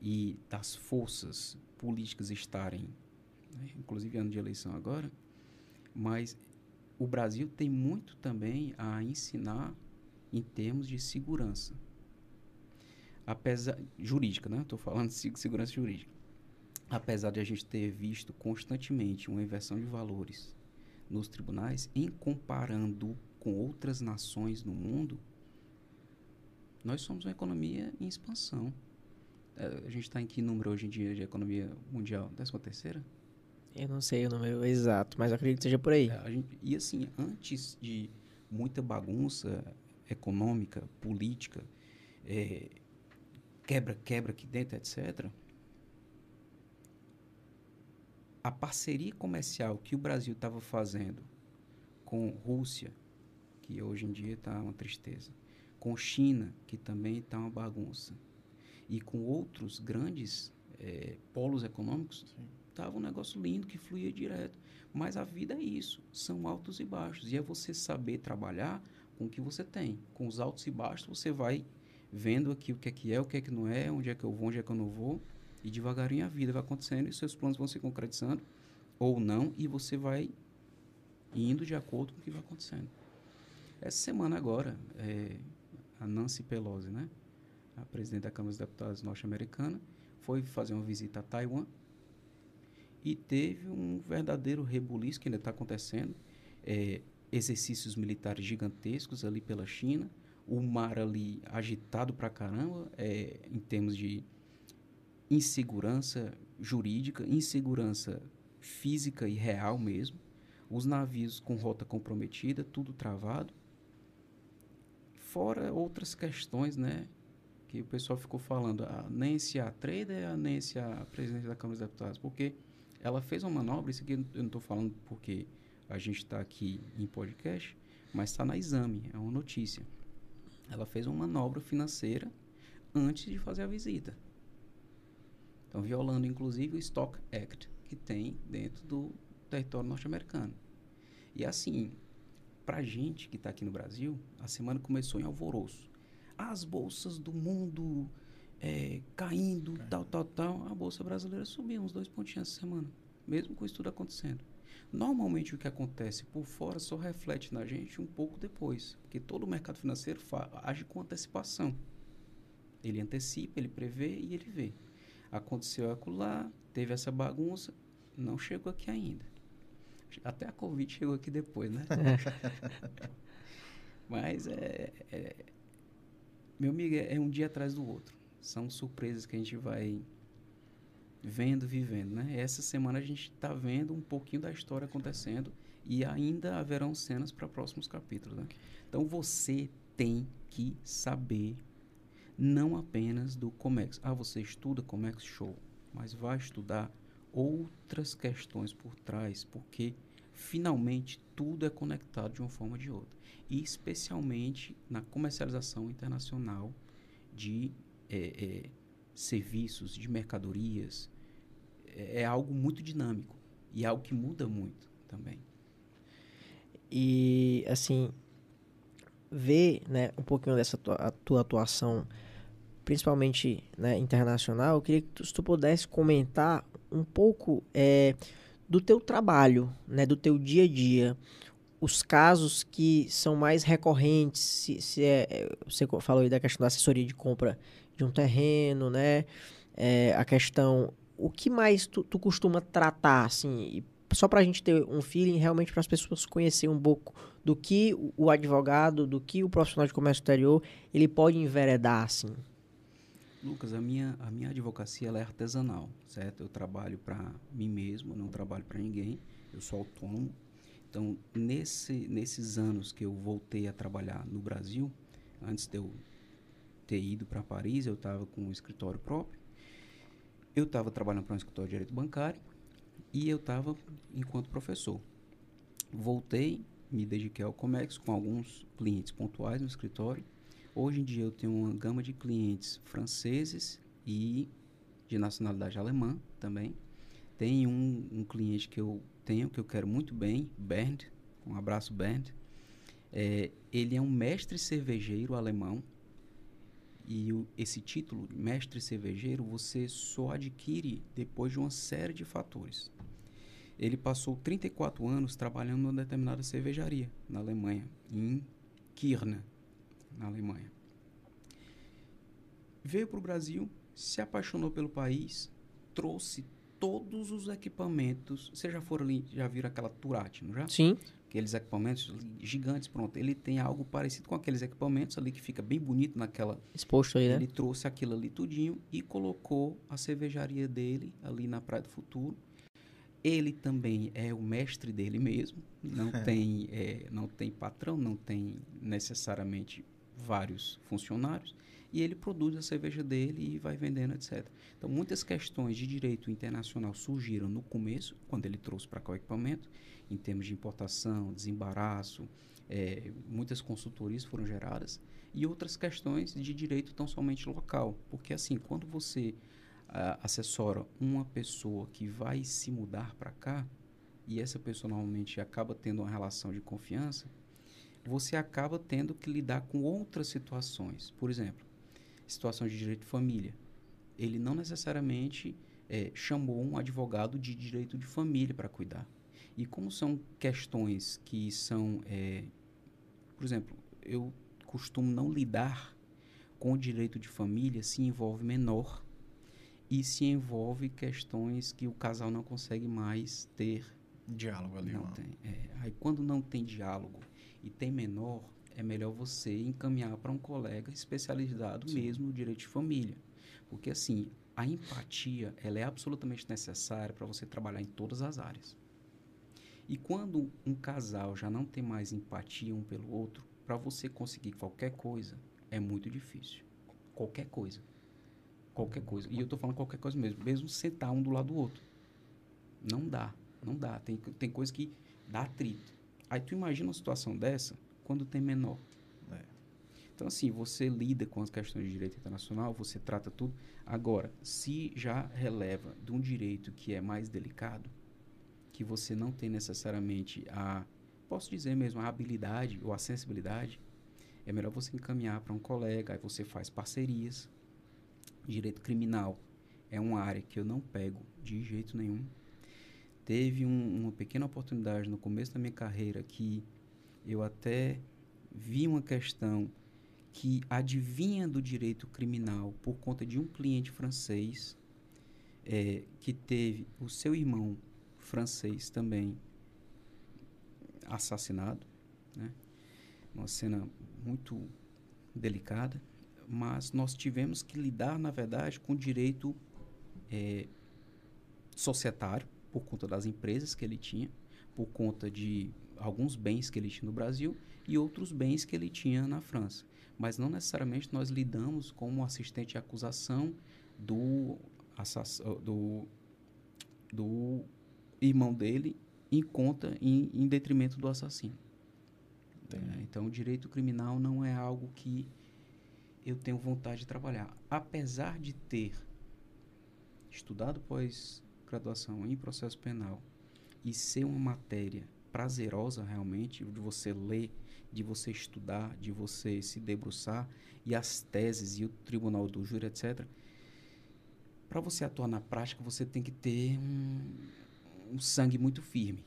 e das forças políticas estarem, né, inclusive ano de eleição agora, mas o Brasil tem muito também a ensinar em termos de segurança. Apesar jurídica, né? Estou falando de se- segurança jurídica. Apesar de a gente ter visto constantemente uma inversão de valores nos tribunais, em comparando com outras nações no mundo, nós somos uma economia em expansão. Eh, a gente está em que número hoje em dia de economia mundial? Décima terceira? Eu não sei o número exato, mas acredito que seja por aí. É, a gente- e assim, antes de muita bagunça econômica, política, quebra-quebra aqui dentro, etc., a parceria comercial que o Brasil estava fazendo com Rússia, que hoje em dia está uma tristeza, com China, que também está uma bagunça, e com outros grandes eh, polos econômicos, estava um negócio lindo que fluía direto. Mas a vida é isso, são altos e baixos. E é você saber trabalhar com o que você tem. Com os altos e baixos, você vai vendo aqui o que é que é, o que é que não é, onde é que eu vou, onde é que eu não vou. E devagarinho a vida vai acontecendo e seus planos vão se concretizando ou não, e você vai indo de acordo com o que vai acontecendo. Essa semana agora, é, a Nancy Pelosi, né, a presidente da Câmara dos Deputados norte-americana, foi fazer uma visita a Taiwan e teve um verdadeiro rebuliço que ainda está acontecendo. É, exercícios militares gigantescos ali pela China, o mar ali agitado pra caramba, é, em termos de insegurança jurídica, insegurança física e real mesmo, os navios com rota comprometida, tudo travado. Fora outras questões, né? Que o pessoal ficou falando, a Nancy a trader, a Nancy a presidente da Câmara dos Deputados, porque ela fez uma manobra, isso aqui eu não estou falando porque a gente está aqui em podcast, mas está na exame, é uma notícia. Ela fez uma manobra financeira antes de fazer a visita. Então, violando inclusive o Stock Act que tem dentro do território norte-americano. E assim, para gente que está aqui no Brasil, a semana começou em alvoroço. As bolsas do mundo é, caindo, tal, tal, tal. A bolsa brasileira subiu uns dois pontinhos essa semana, mesmo com isso tudo acontecendo. Normalmente o que acontece por fora só reflete na gente um pouco depois, porque todo o mercado financeiro age com antecipação. Ele antecipa, ele prevê e ele vê. Aconteceu acolá, teve essa bagunça, não chegou aqui ainda. Até a Covid chegou aqui depois, né? Mas é, é- Meu amigo, é, é um dia atrás do outro. São surpresas que a gente vai vendo, vivendo, né? Essa semana a gente está vendo um pouquinho da história acontecendo e ainda haverão cenas para próximos capítulos, né? Então você tem que saber não apenas do Comex. Ah, você estuda Comex Show, mas vá estudar outras questões por trás, porque finalmente tudo é conectado de uma forma ou de outra. E especialmente na comercialização internacional de é, é, serviços, de mercadorias. É, é algo muito dinâmico e é algo que muda muito também. E, assim, ver né, um pouquinho dessa tua, tua atuação, principalmente né, internacional, eu queria que tu, se tu pudesse comentar um pouco é, do teu trabalho, né, do teu dia a dia, os casos que são mais recorrentes, se, se é, é você falou aí da questão da assessoria de compra de um terreno, né, é, a questão, o que mais tu, tu costuma tratar, assim, só para a gente ter um feeling, realmente para as pessoas conhecerem um pouco do que o advogado, do que o profissional de comércio exterior, ele pode enveredar, assim. Lucas, a minha, a minha advocacia é artesanal, certo? Eu trabalho para mim mesmo, não trabalho para ninguém. Eu sou autônomo. Então, nesse, nesses anos que eu voltei a trabalhar no Brasil, antes de eu ter ido para Paris, eu estava com um escritório próprio. Eu estava trabalhando para um escritório de direito bancário e eu estava enquanto professor. Voltei, me dediquei ao comércio com alguns clientes pontuais no escritório Hoje em dia eu tenho uma gama de clientes franceses e de nacionalidade alemã também. Tem um, um cliente que eu tenho, que eu quero muito bem, Bernd. Um abraço, Bernd. É, ele é um mestre cervejeiro alemão. E o, esse título, mestre cervejeiro, você só adquire depois de uma série de fatores. Ele passou 34 anos trabalhando numa determinada cervejaria na Alemanha, em Kirna, na Alemanha. Veio para o Brasil, se apaixonou pelo país, trouxe todos os equipamentos. Você já foram ali, já viram aquela Turati, não já? Sim. Aqueles equipamentos gigantes, pronto. Ele tem algo parecido com aqueles equipamentos ali que fica bem bonito naquela. Exposto aí, né? Ele trouxe aquilo ali tudinho e colocou a cervejaria dele ali na Praia do Futuro. Ele também é o mestre dele mesmo. Não tem, é, não tem patrão, não tem necessariamente vários funcionários e ele produz a cerveja dele e vai vendendo, etc. Então, muitas questões de direito internacional surgiram no começo, quando ele trouxe para cá o equipamento, em termos de importação, desembaraço, é, muitas consultorias foram geradas, e outras questões de direito tão somente local. Porque, assim, quando você uh, assessora uma pessoa que vai se mudar para cá, e essa pessoa normalmente acaba tendo uma relação de confiança, você acaba tendo que lidar com outras situações. Por exemplo, situação de direito de família. Ele não necessariamente é, chamou um advogado de direito de família para cuidar. E como são questões que são, é, por exemplo, eu costumo não lidar com o direito de família se envolve menor e se envolve questões que o casal não consegue mais ter diálogo ali. Não tem. É, aí quando não tem diálogo e tem menor, é melhor você encaminhar para um colega especializado Sim. mesmo no direito de família. Porque, assim, a empatia ela é absolutamente necessária para você trabalhar em todas as áreas. E quando um casal já não tem mais empatia um pelo outro, para você conseguir qualquer coisa, é muito difícil. Qualquer coisa. Qualquer coisa. E eu estou falando qualquer coisa mesmo. Mesmo sentar um do lado do outro. Não dá. Não dá. Tem, tem coisa que dá atrito. Aí tu imagina uma situação dessa, quando tem menor. É. Então, assim, você lida com as questões de direito internacional, você trata tudo. Agora, se já releva de um direito que é mais delicado, que você não tem necessariamente a, posso dizer mesmo, a habilidade ou a sensibilidade, é melhor você encaminhar para um colega, aí você faz parcerias. Direito criminal é uma área que eu não pego de jeito nenhum. Teve um, uma pequena oportunidade no começo da minha carreira que eu até vi uma questão que adivinha do direito criminal por conta de um cliente francês é, que teve o seu irmão francês também assassinado, né? Uma cena muito delicada, mas nós tivemos que lidar, na verdade, com o direito é, societário por conta das empresas que ele tinha, por conta de alguns bens que ele tinha no Brasil e outros bens que ele tinha na França. Mas não necessariamente nós lidamos como assistente de acusação do do, do irmão dele em conta em, em detrimento do assassino. É, então, o direito criminal não é algo que eu tenho vontade de trabalhar. Apesar de ter estudado pós-graduação em processo penal e ser uma matéria prazerosa realmente, de você ler, de você estudar, de você se debruçar, e as teses e o tribunal do júri, etc. Para você atuar na prática, você tem que ter um, um sangue muito firme.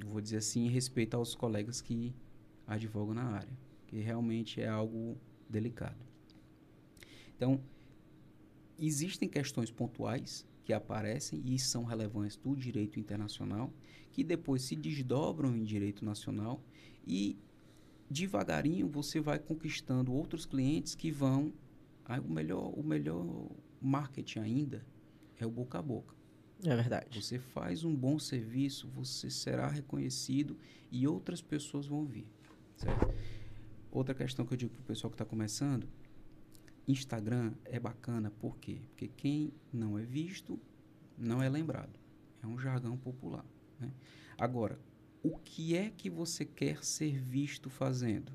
Eu vou dizer assim, em respeito aos colegas que advogam na área, que realmente é algo delicado. Então, existem questões pontuais que aparecem e são relevantes do direito internacional, que depois se desdobram em direito nacional e devagarinho você vai conquistando outros clientes que vão aí o melhor o melhor marketing ainda é o boca a boca. É verdade. Você faz um bom serviço, você será reconhecido e outras pessoas vão vir. Certo? Outra questão que eu digo para o pessoal que está começando, Instagram é bacana, por quê? Porque quem não é visto não é lembrado. É um jargão popular. Né? Agora, o que é que você quer ser visto fazendo?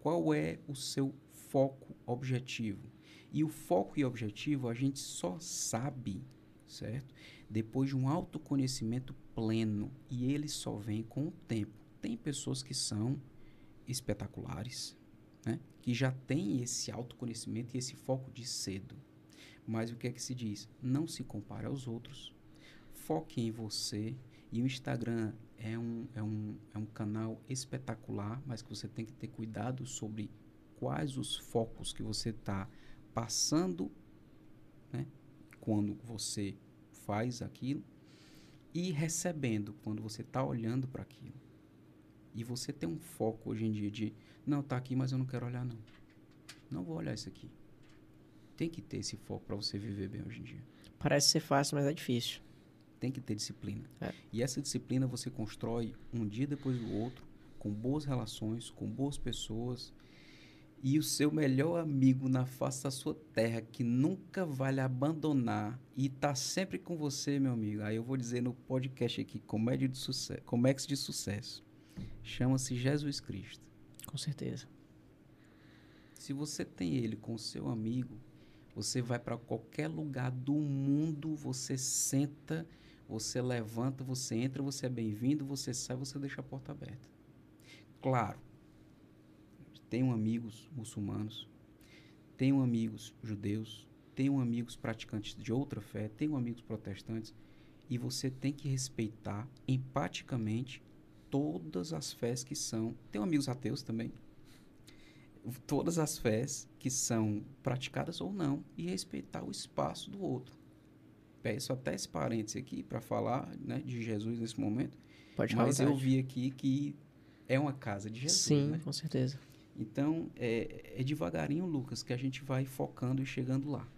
Qual é o seu foco objetivo? E o foco e objetivo a gente só sabe, certo? Depois de um autoconhecimento pleno. E ele só vem com o tempo. Tem pessoas que são espetaculares, né? Que já têm esse autoconhecimento e esse foco de cedo. Mas o que é que se diz? Não se compare aos outros. Foque em você. E o Instagram é um, é um, é um canal espetacular, mas que você tem que ter cuidado sobre quais os focos que você está passando né, quando você faz aquilo e recebendo quando você está olhando para aquilo. E você tem um foco hoje em dia de, não, está aqui, mas eu não quero olhar não. Não vou olhar isso aqui. Tem que ter esse foco para você viver bem hoje em dia. Parece ser fácil, mas é difícil. Tem que ter disciplina. É. E essa disciplina você constrói um dia depois do outro, com boas relações, com boas pessoas. E o seu melhor amigo na face da sua terra, que nunca vai lhe abandonar e tá sempre com você, meu amigo. Aí eu vou dizer no podcast aqui, Comédia de Sucesso, Comex de Sucesso. Chama-se Jesus Cristo. Com certeza. Se você tem ele com seu amigo, você vai para qualquer lugar do mundo, você senta, você levanta, você entra, você é bem-vindo, você sai, você deixa a porta aberta. Claro, tenho amigos muçulmanos, tenho amigos judeus, tenho amigos praticantes de outra fé, tenho amigos protestantes, e você tem que respeitar empaticamente todas as fés que são. Tenho amigos ateus também, todas as fés que são praticadas ou não e respeitar o espaço do outro. Peço até esse parênteses aqui para falar né, de Jesus nesse momento, Pode mas falar. eu vi aqui que é uma casa de Jesus. Sim, né? com certeza. Então, é, é devagarinho, Lucas, que a gente vai focando e chegando lá.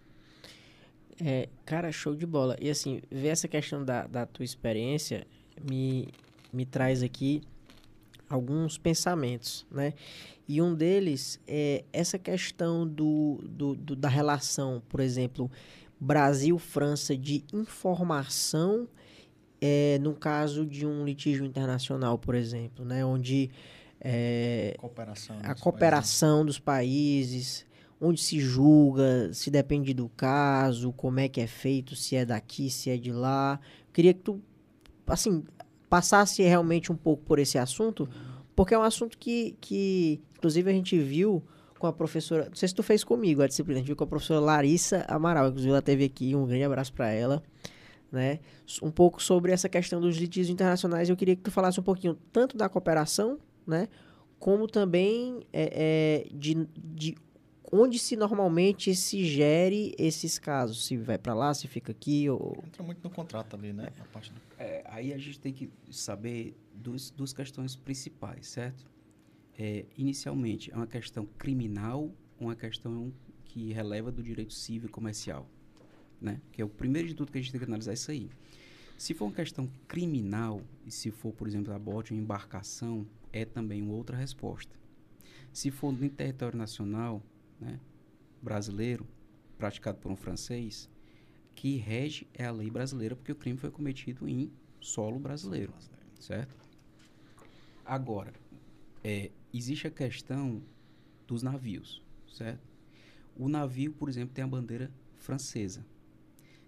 É, cara, show de bola. E assim, ver essa questão da, da tua experiência me, me traz aqui alguns pensamentos, né? E um deles é essa questão do, do, do- da relação, por exemplo, Brasil-França de informação é, no caso de um litígio internacional, por exemplo, né? Onde é, Cooperação. a dos cooperação dos países, onde se julga, se depende do caso, como é que é feito, se é daqui, se é de lá. Queria que tu, assim, passasse realmente um pouco por esse assunto, porque é um assunto que, que inclusive, a gente viu com a professora, não sei se tu fez comigo a disciplina, a gente viu com a professora Larissa Amaral, inclusive ela teve aqui, um grande abraço para ela, né? Um pouco sobre essa questão dos litígios internacionais, eu queria que tu falasse um pouquinho tanto da pacificação, né? como também é, é, de, de onde se normalmente se gere esses casos. Se vai para lá, se fica aqui, ou... Entra muito no contrato ali, né? A parte do... É, aí a gente tem que saber dos, duas questões principais, certo? É, inicialmente, é uma questão criminal, uma questão que releva do direito civil e comercial, né? Que é o primeiro de tudo que a gente tem que analisar isso aí. Se for uma questão criminal, e se for, por exemplo, aborto em embarcação, é também uma outra resposta. Se for em território nacional, né, brasileiro, praticado por um francês, que rege é a lei brasileira, porque o crime foi cometido em solo brasileiro, certo? Agora, é, existe a questão dos navios, certo? O navio, por exemplo, tem a bandeira francesa.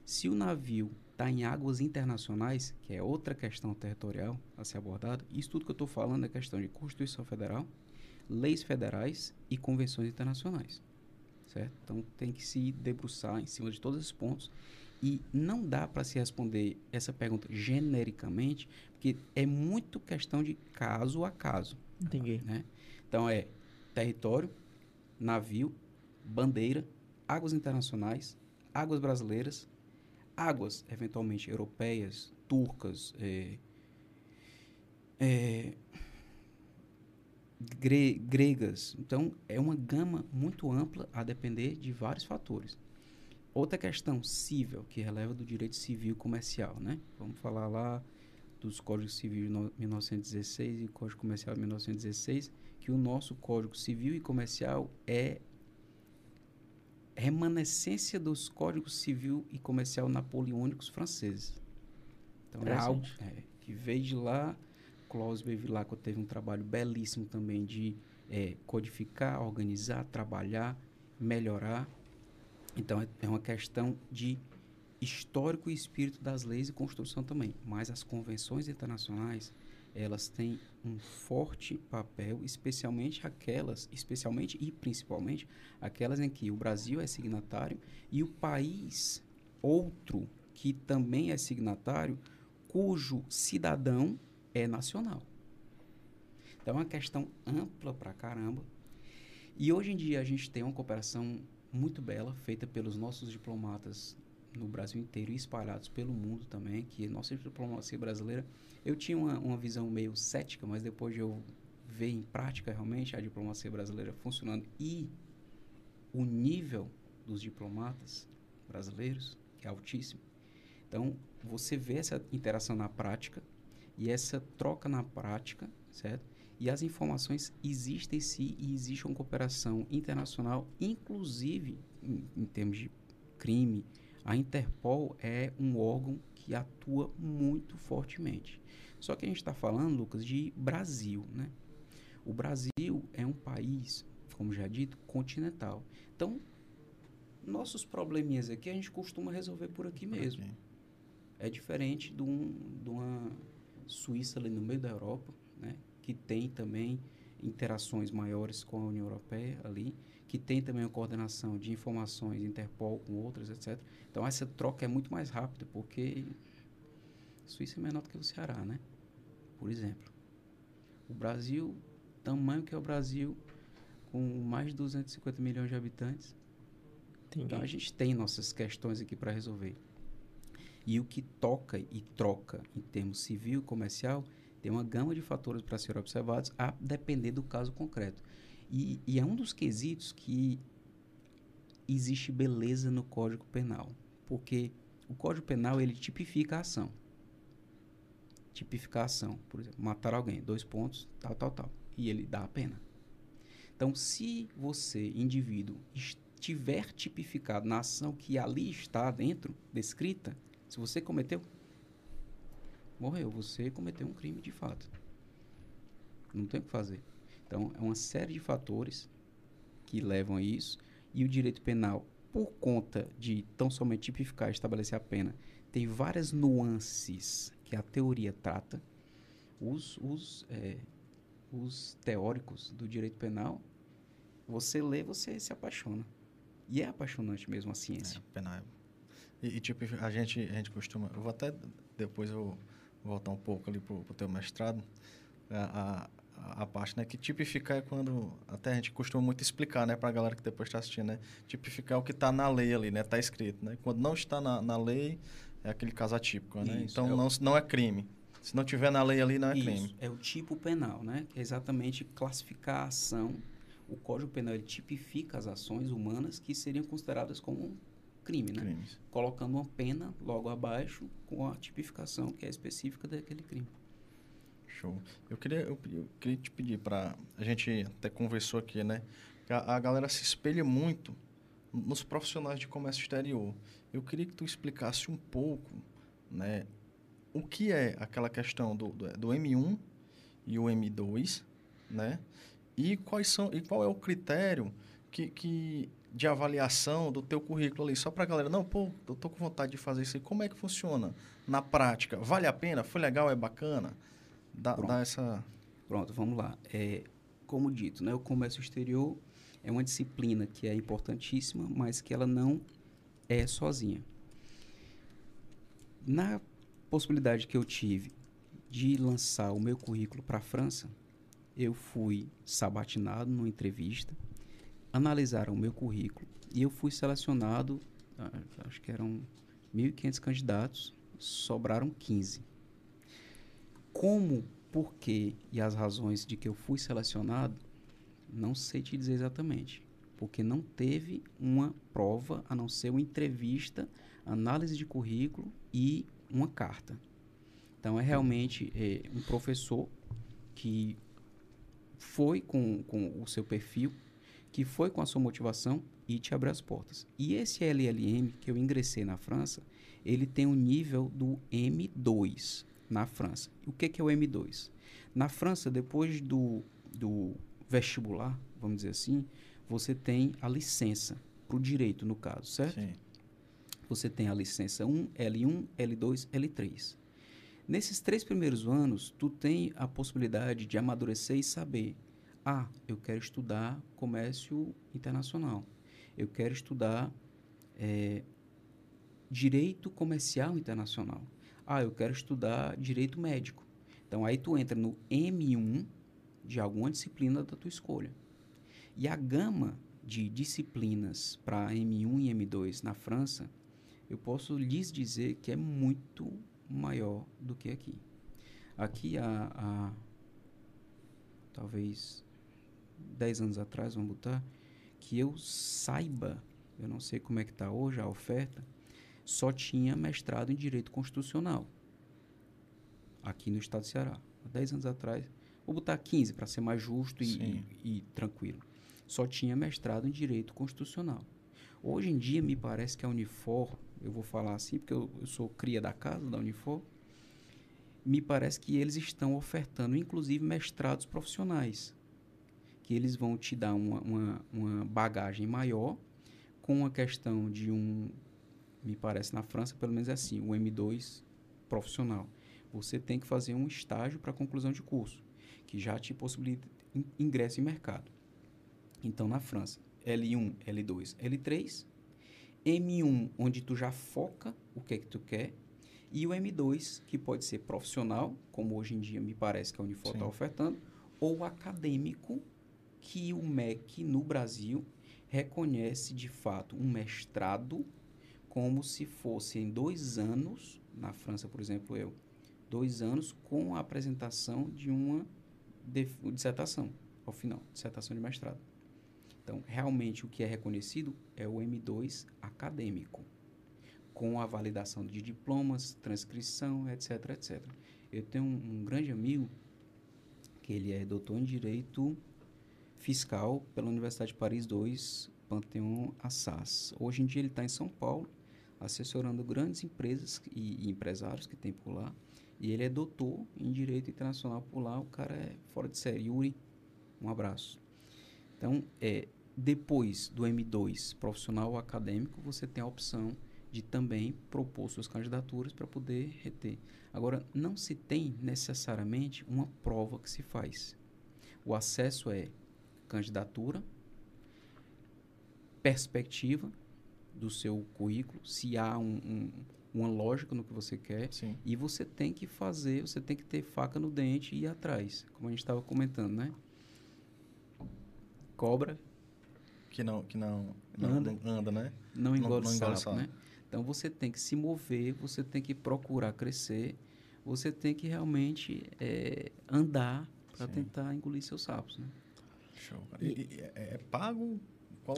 Se o navio está em águas internacionais, que é outra questão territorial a ser abordada, isso tudo que eu estou falando é questão de Constituição Federal, leis federais e convenções internacionais, certo? Então tem que se debruçar em cima de todos esses pontos e não dá para se responder essa pergunta genericamente, porque é muito questão de caso a caso. Entendi. Né? Então é território, navio, bandeira, águas internacionais, águas brasileiras, águas eventualmente europeias, turcas, é, é, gre gregas. Então é uma gama muito ampla a depender de vários fatores. Outra questão civil que releva do direito civil e comercial, né? Vamos falar lá dos Códigos Civis de 1916 e Código Comercial de 1916, que o nosso Código Civil e Comercial é remanescência dos Códigos Civil e Comercial napoleônicos franceses. Então é algo é, que veio de lá. Claus Bevilacqua teve um trabalho belíssimo também de é, codificar, organizar, trabalhar, melhorar. Então é, é uma questão de histórico e espírito das leis e construção também. Mas as convenções internacionais elas têm um forte papel, especialmente aquelas, especialmente e principalmente aquelas em que o Brasil é signatário e o país outro que também é signatário, cujo cidadão é nacional. Então é uma questão ampla pra caramba. E hoje em dia a gente tem uma cooperação muito bela feita pelos nossos diplomatas no Brasil inteiro e espalhados pelo mundo também, que nossa diplomacia brasileira, eu tinha uma, uma visão meio cética, mas depois de eu ver em prática realmente a diplomacia brasileira funcionando e o nível dos diplomatas brasileiros, que é altíssimo. Então, você vê essa interação na prática e essa troca na prática, certo? E as informações existem sim e existe uma cooperação internacional, inclusive em, em termos de crime, a Interpol é um órgão que atua muito fortemente. Só que a gente está falando, Lucas, de Brasil, né? O Brasil é um país, como já dito, continental. Então, nossos probleminhas aqui a gente costuma resolver por aqui mesmo. Okay. É diferente de, um, de uma Suíça ali no meio da Europa, né? Que tem também interações maiores com a União Europeia ali que tem também a coordenação de informações Interpol com outras, etc. Então essa troca é muito mais rápida, porque Suíça é menor do que o Ceará, né? Por exemplo. O Brasil, tamanho que é o Brasil, com mais de 250 milhões de habitantes. Entendi. Então a gente tem nossas questões aqui para resolver. E o que toca e troca em termos civil e comercial tem uma gama de fatores para ser observados a depender do caso concreto. E, e é um dos quesitos que existe beleza no Código Penal, porque o Código Penal ele tipifica a ação. Tipificar a ação, por exemplo, matar alguém, dois pontos, tal, tal, tal, e ele dá a pena. Então, se você, indivíduo, estiver tipificado na ação que ali está dentro, descrita, se você cometeu, morreu, você cometeu um crime de fato. Não tem o que fazer. Então, é uma série de fatores que levam a isso. E o direito penal, por conta de tão somente tipificar e estabelecer a pena, tem várias nuances que a teoria trata. Os, os, é, os teóricos do direito penal, você lê, você se apaixona. E é apaixonante mesmo a ciência. É, penal. E, e tipo, a gente, a gente costuma... Eu vou até depois eu vou voltar um pouco ali para o teu mestrado. A, a, a, parte, né? Que tipificar é quando até a gente costuma muito explicar, né, para a galera que depois está assistindo, né? Tipificar é o que está na lei ali, né? Está escrito, né? Quando não está na, na lei é aquele caso atípico, né? Isso, então é não, o... não é crime. Se não tiver na lei ali, não é Isso, crime. É o tipo penal, né? Que é exatamente classificar a ação. O Código Penal ele tipifica as ações humanas que seriam consideradas como crime, né? Crimes. Colocando uma pena logo abaixo com a tipificação que é específica daquele crime. Show. Eu queria, eu, eu queria te pedir para a gente até conversou aqui, né? A, a, galera se espelha muito nos profissionais de comércio exterior, eu queria que tu explicasse um pouco, né, o que é aquela questão do, do, do M1 e o M2, né, e quais são e qual é o critério que, que de avaliação do teu currículo ali, só para a galera, não, pô, eu tô com vontade de fazer isso aí, como é que funciona na prática? Vale a pena? Foi legal? É bacana? Dá, dá essa... Pronto, vamos lá. É, como dito, né, o comércio exterior é uma disciplina que é importantíssima, mas que ela não é sozinha. Na possibilidade que eu tive de lançar o meu currículo para a França, eu fui sabatinado numa entrevista, analisaram o meu currículo e eu fui selecionado, ah, acho que eram 1.500 candidatos, sobraram 15. Como, por quê e as razões de que eu fui selecionado, não sei te dizer exatamente. Porque não teve uma prova, a não ser uma entrevista, análise de currículo e uma carta. Então, é realmente é, um professor que foi com, com o seu perfil, que foi com a sua motivação e te abriu as portas. E esse LLM que eu ingressei na França, ele tem o um nível do M2 na França. O que, que é o M2? Na França, depois do, do vestibular, vamos dizer assim, você tem a licença para o direito, no caso, certo? Sim. Você tem a licença 1, L1, L2, L3. Nesses três primeiros anos, tu tem a possibilidade de amadurecer e saber, ah, eu quero estudar comércio internacional, eu quero estudar é, direito comercial internacional, ah, eu quero estudar direito médico. Então aí tu entra no M1 de alguma disciplina da tua escolha. E a gama de disciplinas para M1 e M2 na França, eu posso lhes dizer que é muito maior do que aqui. Aqui há, há talvez 10 anos atrás, vamos botar, que eu saiba, eu não sei como é que está hoje a oferta, só tinha mestrado em Direito Constitucional aqui no estado do Ceará. Há 10 anos atrás, vou botar 15 para ser mais justo e, e, e, tranquilo. Só tinha mestrado em Direito Constitucional. Hoje em dia, me parece que a Unifor, eu vou falar assim porque eu, eu sou cria da casa da Unifor, me parece que eles estão ofertando, inclusive, mestrados profissionais, que eles vão te dar uma, uma, uma bagagem maior com a questão de um, me parece na França, pelo menos é assim, o M2 profissional. Você tem que fazer um estágio para conclusão de curso, que já te possibilita ingresso em mercado. Então, na França, L1, L2, L3, M1, onde tu já foca o que é que tu quer, e o M2, que pode ser profissional, como hoje em dia me parece que a Unifor está ofertando, ou acadêmico, que o MEC no Brasil reconhece de fato um mestrado como se fosse em dois anos, na França, por exemplo, eu, dois anos com a apresentação de uma dissertação, ao final, dissertação de mestrado. Então, realmente o que é reconhecido é o M2 acadêmico, com a validação de diplomas, transcrição, etc, etc. Eu tenho um, um grande amigo que ele é doutor em Direito Fiscal pela Universidade de Paris II, Pantheon Assas. Hoje em dia ele está em São Paulo, assessorando grandes empresas e, e empresários que tem por lá. E ele é doutor em Direito Internacional por lá. O cara é fora de série. Yuri, um abraço. Então, é, depois do M2 profissional ou acadêmico, você tem a opção de também propor suas candidaturas para poder reter. Agora, não se tem necessariamente uma prova que se faz. O acesso é candidatura, perspectiva do seu currículo, se há um, um, uma lógica no que você quer. Sim. E você tem que fazer, você tem que ter faca no dente e ir atrás, como a gente estava comentando, né? Cobra. Que não, que não, não anda, não anda né? Não engole, não, não sapo, né? Então você tem que se mover, você tem que procurar crescer, você tem que realmente é, andar para tentar engolir seus sapos, né? Show. E, e é, é pago? Qual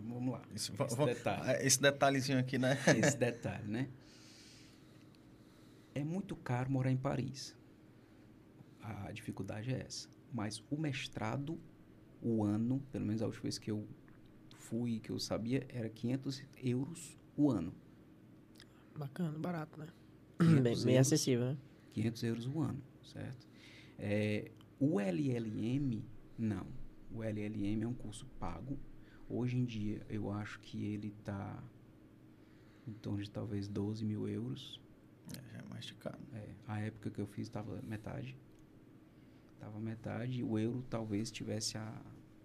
Vamos lá. Esse, esse, detalhe. É, esse detalhezinho aqui, né? Esse detalhe, né? É muito caro morar em Paris. A dificuldade é essa. Mas o mestrado, o ano, pelo menos a última vez que eu fui, que eu sabia, era 500 euros o ano. Bacana, barato, né? 500 Bem, bem euros. acessível, né? 500 euros o ano, certo? É, o LLM, não. O LLM é um curso pago. Hoje em dia, eu acho que ele está em torno de talvez 12 mil euros. É, já é mais de caro. É, a época que eu fiz estava metade. Estava metade e o euro talvez estivesse a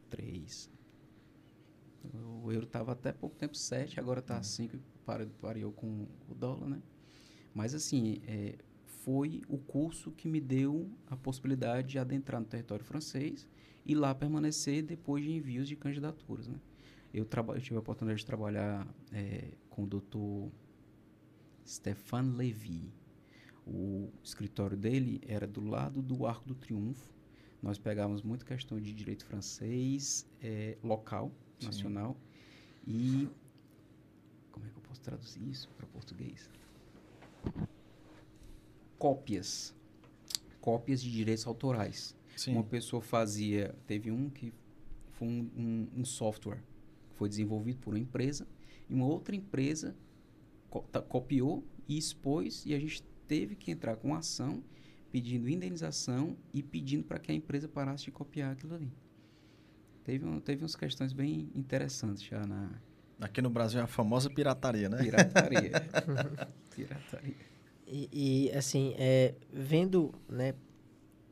3. O euro estava até pouco tempo 7, agora está a 5 e para- pareou com o dólar, né? Mas assim, é, foi o curso que me deu a possibilidade de adentrar no território francês e lá permanecer depois de envios de candidaturas, né? Eu, eu tive a oportunidade de trabalhar é, com o doutor Stéphane Lévy. O escritório dele era do lado do Arco do Triunfo. Nós pegávamos muito questão de direito francês, eh, local, Sim. nacional. E. Como é que eu posso traduzir isso para português? Cópias. Cópias de direitos autorais. Sim. Uma pessoa fazia. Teve um que foi um, um- um software que foi desenvolvido por uma empresa e uma outra empresa co- copiou e expôs e a gente teve que entrar com ação pedindo indenização e pedindo para que a empresa parasse de copiar aquilo ali. Teve, um, teve umas questões bem interessantes já na Aqui no Brasil é a famosa pirataria, né? pirataria. pirataria. E, assim, é, vendo, né,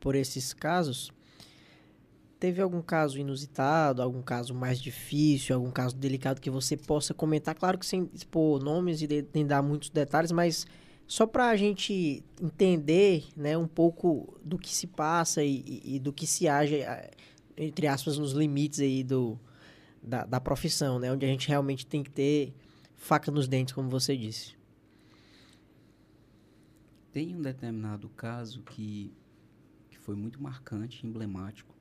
por esses casos, teve algum caso inusitado, algum caso mais difícil, algum caso delicado que você possa comentar? Claro que sem expor nomes e de- nem dar muitos detalhes, mas só para a gente entender, né, um pouco do que se passa e, e- e do que se age, entre aspas, nos limites aí do, da, da profissão, né, onde a gente realmente tem que ter faca nos dentes, como você disse. Tem um determinado caso que, que foi muito marcante, emblemático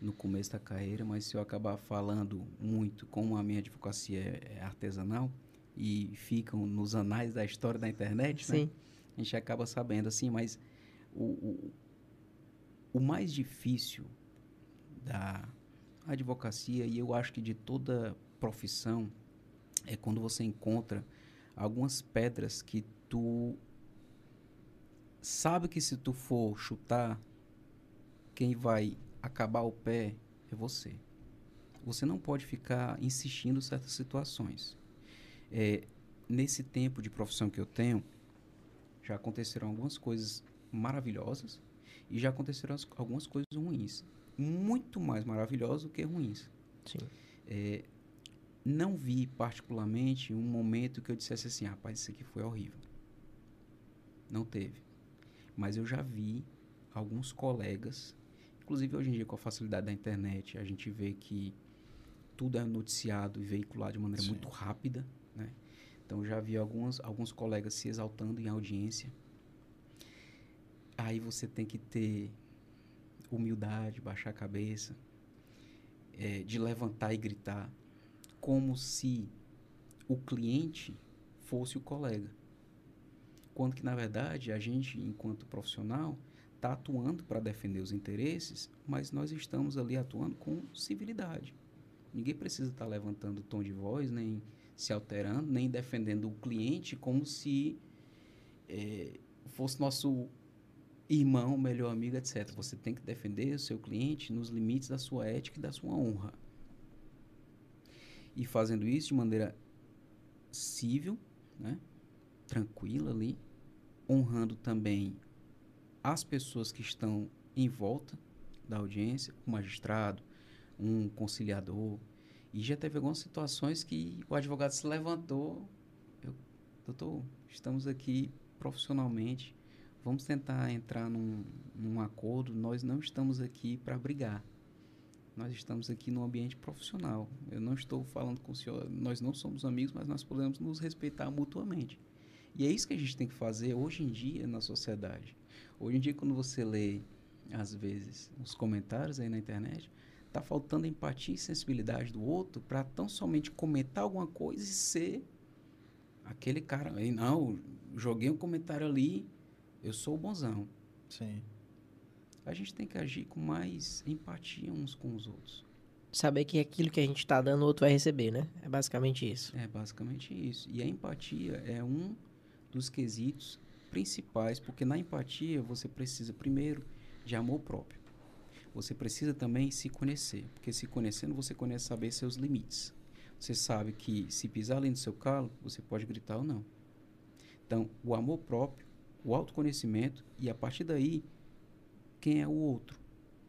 no começo da carreira, mas se eu acabar falando muito, como a minha advocacia é, é artesanal e ficam nos anais da história da internet, né? A gente acaba sabendo assim, mas o, o, o mais difícil da advocacia, e eu acho que de toda profissão, é quando você encontra algumas pedras que tu sabe que se tu for chutar, quem vai acabar o pé é você. Você não pode ficar insistindo em certas situações. É, nesse tempo de profissão que eu tenho, já aconteceram algumas coisas maravilhosas e já aconteceram as- algumas coisas ruins. Muito mais maravilhosas do que ruins. Sim. É, não vi particularmente um momento que eu dissesse assim, rapaz, isso aqui foi horrível. Não teve. Mas eu já vi alguns colegas, inclusive hoje em dia com a facilidade da internet, a gente vê que tudo é noticiado e veiculado de maneira Sim. muito rápida, né? Então já vi algumas, alguns colegas se exaltando em audiência. Aí você tem que ter humildade, baixar a cabeça, é, de levantar e gritar, como se o cliente fosse o colega. Quando que, na verdade, a gente, enquanto profissional, está atuando para defender os interesses, mas nós estamos ali atuando com civilidade. Ninguém precisa estar levantando o tom de voz, nem se alterando, nem defendendo o cliente como se eh, fosse nosso irmão, melhor amigo, etc. Você tem que defender o seu cliente nos limites da sua ética e da sua honra. E fazendo isso de maneira cível, né? Tranquila ali, honrando também as pessoas que estão em volta da audiência, o magistrado, um conciliador. E já teve algumas situações que o advogado se levantou, eu, doutor, estamos aqui profissionalmente, vamos tentar entrar num, num acordo, nós não estamos aqui para brigar. Nós estamos aqui no ambiente profissional. Eu não estou falando com o senhor, nós não somos amigos, mas nós podemos nos respeitar mutuamente. E é isso que a gente tem que fazer hoje em dia na sociedade. Hoje em dia, quando você lê, às vezes, os comentários aí na internet, tá faltando empatia e sensibilidade do outro para tão somente comentar alguma coisa e ser aquele cara. aí Não, joguei um comentário ali, eu sou o bonzão. Sim. A gente tem que agir com mais empatia uns com os outros. saber que aquilo que a gente está dando, o outro vai receber, né? É basicamente isso. É basicamente isso. E a empatia é um dos quesitos principais, porque na empatia você precisa primeiro de amor próprio. Você precisa também se conhecer, porque se conhecendo você conhece saber seus limites. Você sabe que se pisar além do seu calo, você pode gritar ou não. Então, o amor próprio, o autoconhecimento e a partir daí, quem é o outro?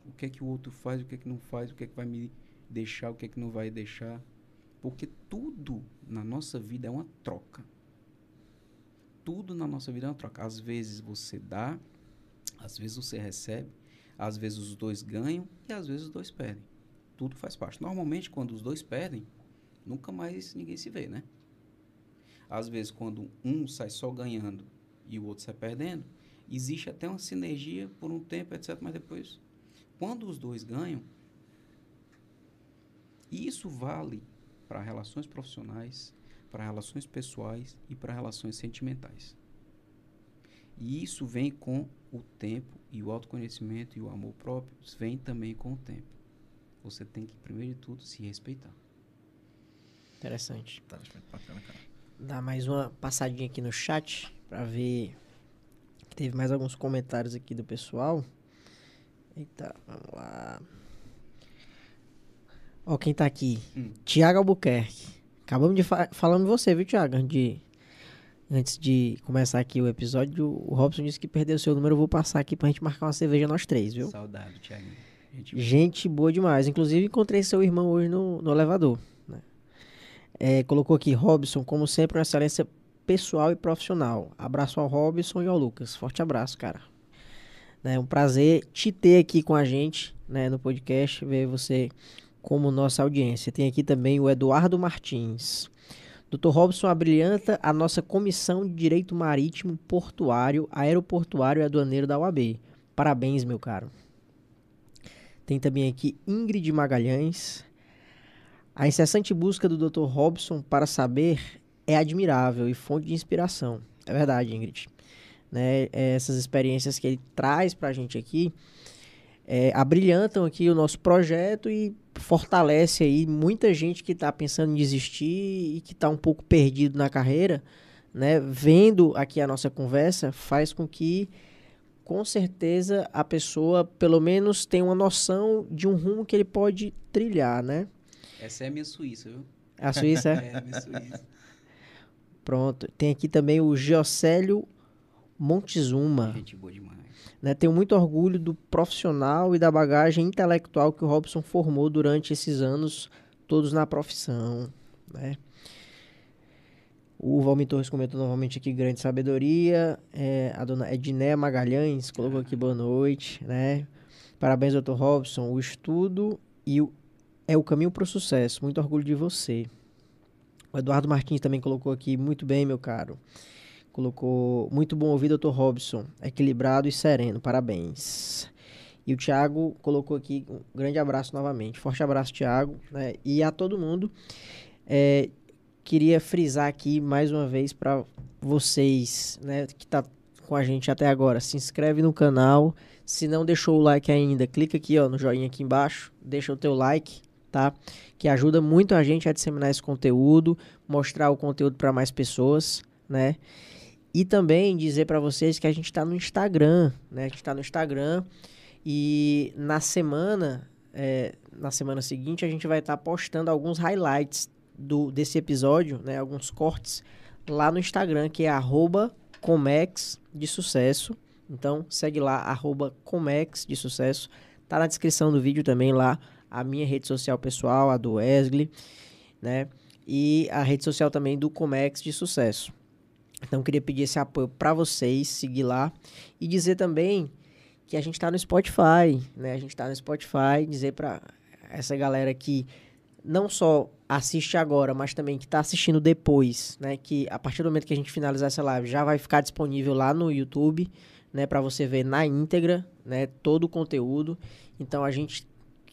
O que é que o outro faz, o que é que não faz, o que é que vai me deixar, o que é que não vai deixar? Porque tudo na nossa vida é uma troca. Tudo na nossa vida é uma troca. Às vezes você dá, às vezes você recebe, às vezes os dois ganham e às vezes os dois perdem. Tudo faz parte. Normalmente, quando os dois perdem, nunca mais ninguém se vê, né? Às vezes, quando um sai só ganhando e o outro sai perdendo, existe até uma sinergia por um tempo, etc. Mas depois, quando os dois ganham, isso vale para relações profissionais, para relações pessoais e para relações sentimentais. E isso vem com o tempo e o autoconhecimento e o amor próprio vem também com o tempo. Você tem que, primeiro de tudo, se respeitar. Interessante. Tá, bacana, cara. Dá mais uma passadinha aqui no chat para ver que teve mais alguns comentários aqui do pessoal. Eita, vamos lá. Ó, quem tá aqui? Hum. Tiago Albuquerque. Acabamos de fa falando de você, viu, Tiago? Antes de, antes de começar aqui o episódio, o Robson disse que perdeu o seu número. Eu vou passar aqui pra gente marcar uma cerveja nós três, viu? Saudade, Thiago. Gente, Gente boa demais. Inclusive, encontrei seu irmão hoje no, no elevador. né? É, colocou aqui, Robson, como sempre, uma excelência pessoal e profissional. Abraço ao Robson e ao Lucas. Forte abraço, cara. É um prazer te ter aqui com a gente né, no podcast, ver você como nossa audiência. Tem aqui também o Eduardo Martins. Dr. Robson abrilhanta a nossa Comissão de Direito Marítimo, Portuário, Aeroportuário e Aduaneiro da UAB. Parabéns, meu caro. Tem também aqui Ingrid Magalhães. A incessante busca do Dr. Robson para saber é admirável e fonte de inspiração. É verdade, Ingrid. Né? Essas experiências que ele traz para a gente aqui é, abrilhantam aqui o nosso projeto e fortalece aí muita gente que está pensando em desistir e que está um pouco perdido na carreira, né? Vendo aqui a nossa conversa, faz com que com certeza a pessoa pelo menos tenha uma noção de um rumo que ele pode trilhar, né? Essa é a minha Suíça, viu? A Suíça é? É a minha Suíça. Pronto. Tem aqui também o Geocélio Montezuma. Gente boa demais. Né? Tenho muito orgulho do profissional e da bagagem intelectual que o Robson formou durante esses anos todos na profissão, né? O Valmir Torres comentou novamente aqui grande sabedoria. É, a dona Edneia Magalhães colocou aqui boa noite, né? Parabéns, doutor Robson. O estudo e o, é o caminho para o sucesso. Muito orgulho de você. O Eduardo Martins também colocou aqui muito bem, meu caro. Colocou muito bom ouvir, doutor Robson. Equilibrado e sereno. Parabéns. E o Thiago colocou aqui um grande abraço novamente. Forte abraço, Thiago. Né? E a todo mundo. É, queria frisar aqui mais uma vez para vocês, né, que tá com a gente até agora, se inscreve no canal. Se não deixou o like ainda, clica aqui, ó, no joinha aqui embaixo, deixa o teu like, tá? Que ajuda muito a gente a disseminar esse conteúdo, mostrar o conteúdo para mais pessoas, né? E também dizer para vocês que a gente está no Instagram, né? A gente está no Instagram e na semana, é, na semana seguinte, a gente vai estar postando alguns highlights do, desse episódio, né? Alguns cortes lá no Instagram, que é arroba Comex de Sucesso. Então, segue lá, arroba Comex de Sucesso. Tá na descrição do vídeo também lá a minha rede social pessoal, a do Wesley, né? E a rede social também do Comex de Sucesso. Então, queria pedir esse apoio para vocês, seguir lá. E dizer também que a gente tá no Spotify, né? A gente tá no Spotify, dizer para essa galera que não só assiste agora, mas também que está assistindo depois, né? Que a partir do momento que a gente finalizar essa live já vai ficar disponível lá no YouTube, né? Para você ver na íntegra, né? Todo o conteúdo. Então a gente,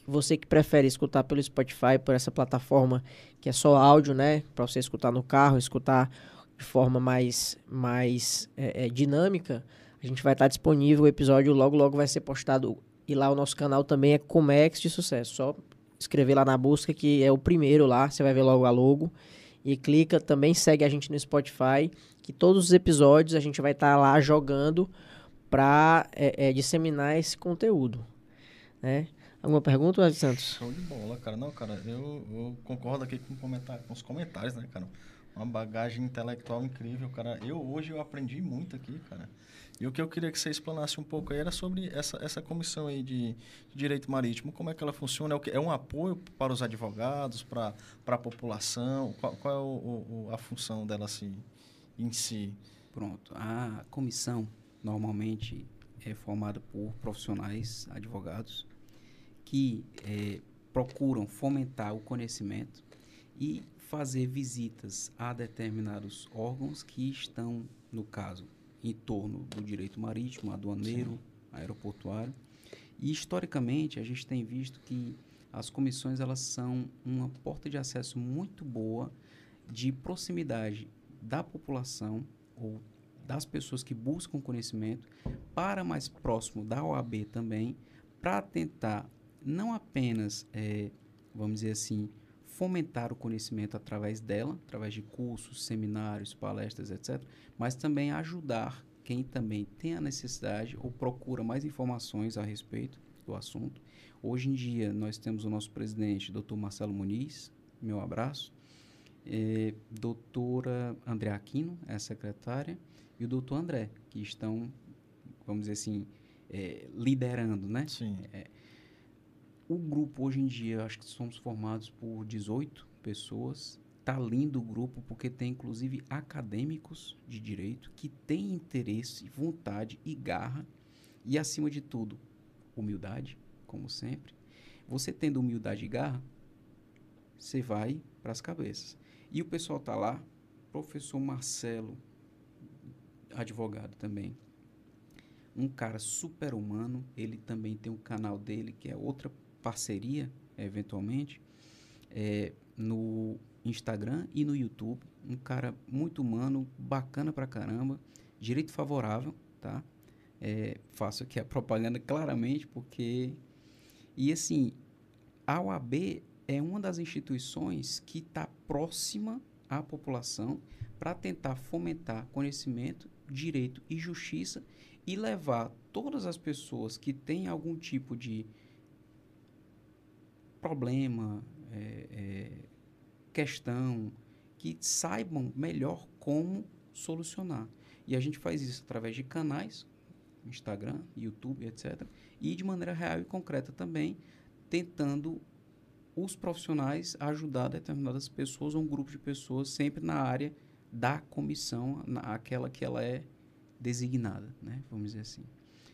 você que prefere escutar pelo Spotify, por essa plataforma que é só áudio, né? Para você escutar no carro, escutar de forma mais, mais é, é, dinâmica, a gente vai estar disponível. O episódio logo, logo vai ser postado. E lá o nosso canal também é Comex de Sucesso. Só escrever lá na busca que é o primeiro lá, você vai ver logo a logo. E clica, também segue a gente no Spotify, que todos os episódios a gente vai estar lá jogando para é, é, disseminar esse conteúdo, né? Alguma pergunta, Wesley Santos? Show de bola, cara. Não, cara, eu, eu concordo aqui com, com os comentários, né, cara? Uma bagagem intelectual incrível, cara. Eu hoje eu aprendi muito aqui, cara. E o que eu queria que você explanasse um pouco aí era sobre essa, essa comissão aí de, de direito marítimo. Como é que ela funciona? É, o que, é um apoio para os advogados, para, para a população? Qual, qual é o, o, a função dela assim, em si? Pronto. A comissão normalmente é formada por profissionais, advogados, que é, procuram fomentar o conhecimento e fazer visitas a determinados órgãos que estão, no caso, em torno do direito marítimo, aduaneiro, Sim. aeroportuário. E historicamente a gente tem visto que as comissões elas são uma porta de acesso muito boa de proximidade da população ou das pessoas que buscam conhecimento para mais próximo da OAB também, para tentar não apenas, é, vamos dizer assim, fomentar o conhecimento através dela, através de cursos, seminários, palestras, etc., mas também ajudar quem também tem a necessidade ou procura mais informações a respeito do assunto. Hoje em dia, nós temos o nosso presidente, Dr. Marcelo Muniz, meu abraço, é, doutora André Aquino, é a secretária, e o doutor André, que estão, vamos dizer assim, é, liderando, né? Sim. É, o grupo hoje em dia, acho que somos formados por 18 pessoas. Tá lindo o grupo porque tem inclusive acadêmicos de direito que têm interesse, vontade e garra e acima de tudo, humildade, como sempre. Você tendo humildade e garra, você vai para as cabeças. E o pessoal tá lá, professor Marcelo, advogado também. Um cara super humano, ele também tem um canal dele que é outra parceria, eventualmente, é, no Instagram e no YouTube. Um cara muito humano, bacana pra caramba, direito favorável, tá? É, faço aqui a propaganda claramente porque. E assim, a OAB é uma das instituições que está próxima à população para tentar fomentar conhecimento, direito e justiça e levar todas as pessoas que têm algum tipo de problema, é, é, questão, que saibam melhor como solucionar. E a gente faz isso através de canais, Instagram, YouTube, etc. E de maneira real e concreta também, tentando os profissionais ajudar determinadas pessoas ou um grupo de pessoas sempre na área da comissão, na, aquela que ela é designada, né? vamos dizer assim.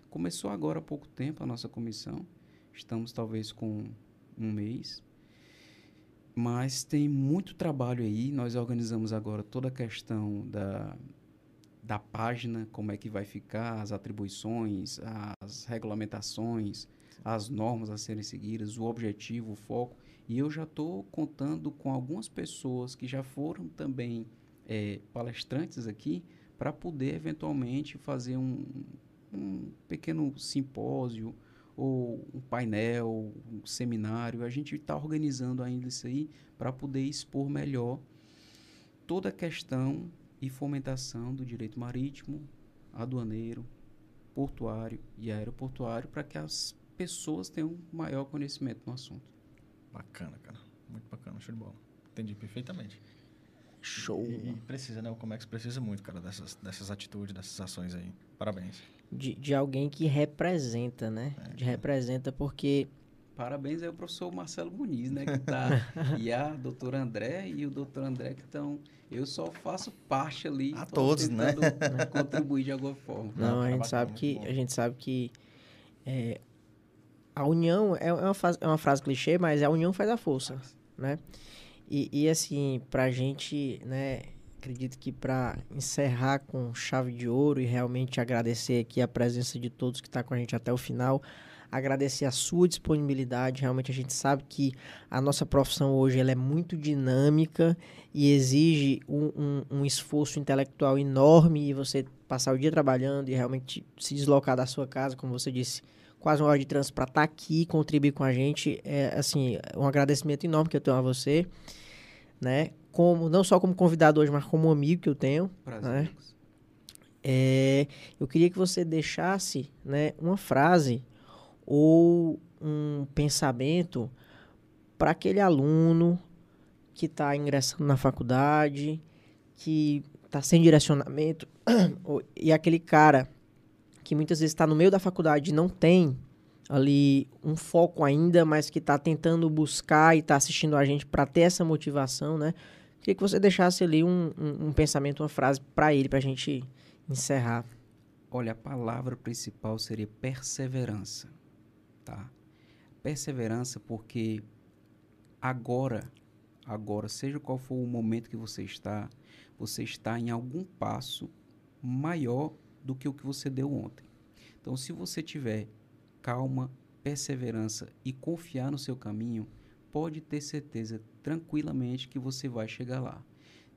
Começou agora há pouco tempo a nossa comissão, estamos talvez com um mês. Mas tem muito trabalho aí. Nós organizamos agora toda a questão da, da página, como é que vai ficar, as atribuições, as regulamentações, as normas a serem seguidas, o objetivo, o foco. E eu já estou contando com algumas pessoas que já foram também é, palestrantes aqui para poder eventualmente fazer um, um pequeno simpósio ou um painel, um seminário. A gente está organizando ainda isso aí para poder expor melhor toda a questão e fomentação do direito marítimo, aduaneiro, portuário e aeroportuário para que as pessoas tenham maior conhecimento no assunto. Bacana, cara. Muito bacana, show de bola. Entendi perfeitamente. Show. E, e precisa, né? O Comex precisa muito, cara, dessas, dessas atitudes, dessas ações aí. Parabéns de, de alguém que representa, né? É. De representa porque Parabéns aí ao professor Marcelo Muniz, né? Que tá, e a doutora André e o doutor André que estão. Eu só faço parte ali. A todos, né? Contribuir de alguma forma. Não, a gente sabe que a gente sabe que é, a união é, é uma, frase, é uma frase clichê, mas a união faz a força, né? E, e assim, pra gente, né? Acredito que para encerrar com chave de ouro e realmente agradecer aqui a presença de todos que está com a gente até o final, agradecer a sua disponibilidade. Realmente a gente sabe que a nossa profissão hoje ela é muito dinâmica e exige um, um, um esforço intelectual enorme e você passar o dia trabalhando e realmente se deslocar da sua casa, como você disse, quase uma hora de trânsito para estar tá aqui contribuir com a gente. É, assim, um agradecimento enorme que eu tenho a você, né? Como, não só como convidado hoje, mas como amigo que eu tenho. Prazer. Né? É, eu queria que você deixasse né, uma frase ou um pensamento para aquele aluno que está ingressando na faculdade, que está sem direcionamento, e aquele cara que muitas vezes está no meio da faculdade e não tem ali um foco ainda, mas que está tentando buscar e está assistindo a gente para ter essa motivação, né? Queria que você deixasse ali um, um, um pensamento, uma frase para ele, para a gente encerrar. Olha, a palavra principal seria perseverança, tá? Perseverança porque agora, agora, seja qual for o momento que você está, você está em algum passo maior do que o que você deu ontem. Então, se você tiver calma, perseverança e confiar no seu caminho, pode ter certeza tranquilamente que você vai chegar lá.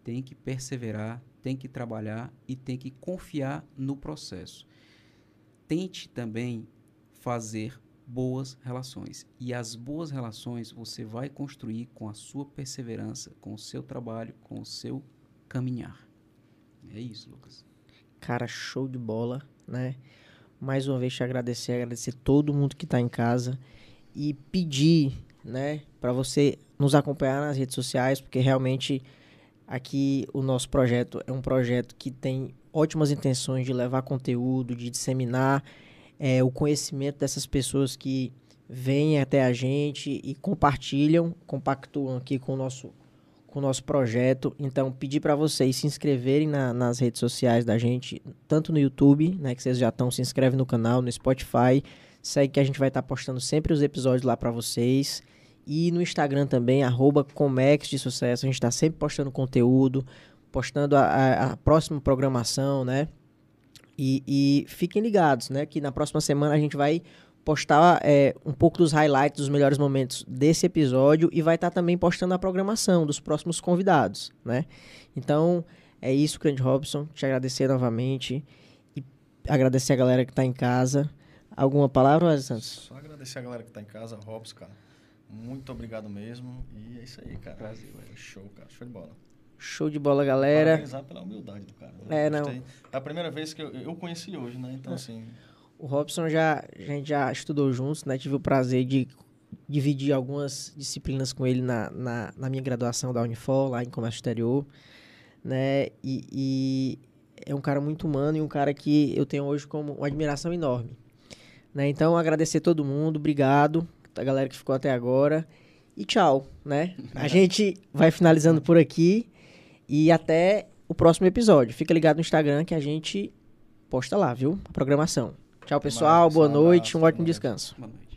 Tem que perseverar, tem que trabalhar e tem que confiar no processo. Tente também fazer boas relações. E as boas relações você vai construir com a sua perseverança, com o seu trabalho, com o seu caminhar. É isso, Lucas. Cara, show de bola, né? Mais uma vez te agradecer, agradecer todo mundo que está em casa e pedir, né, para você nos acompanhar nas redes sociais, porque realmente aqui o nosso projeto é um projeto que tem ótimas intenções de levar conteúdo, de disseminar é, o conhecimento dessas pessoas que vêm até a gente e compartilham, compactuam aqui com o nosso, com o nosso projeto. Então, pedir para vocês se inscreverem na, nas redes sociais da gente, tanto no YouTube, né, que vocês já estão, se inscreve no canal, no Spotify, segue que a gente vai estar tá postando sempre os episódios lá para vocês. E no Instagram também, arroba Comex de Sucesso, a gente está sempre postando conteúdo, postando a, a, a próxima programação, né? E, e, fiquem ligados, né? Que na próxima semana a gente vai postar é, um pouco dos highlights, dos melhores momentos desse episódio e vai estar tá também postando a programação dos próximos convidados, né? Então, é isso, Grande Robson. Te agradecer novamente e agradecer a galera que está em casa. Alguma palavra, Santos? Só agradecer a galera que está em casa, Robson, cara. Muito obrigado mesmo. E é isso aí, cara. Brasil, é. Show, cara. Show de bola. Show de bola, galera. Parabenizar pela humildade do cara. Né? É, não. É a primeira vez que eu, eu conheci hoje, né? Então, é. assim... O Robson já, a gente já estudou juntos, né? Tive o prazer de dividir algumas disciplinas com ele na, na, na minha graduação da Unifor, lá em Comércio Exterior, né? E, e, é um cara muito humano e um cara que eu tenho hoje como uma admiração enorme. Né? Então, agradecer todo mundo, obrigado, a galera que ficou até agora. E tchau, né? A gente vai finalizando por aqui. E até o próximo episódio. Fica ligado no Instagram que a gente posta lá, viu? A programação. Tchau, pessoal. Boa noite. Um ótimo descanso. Boa noite.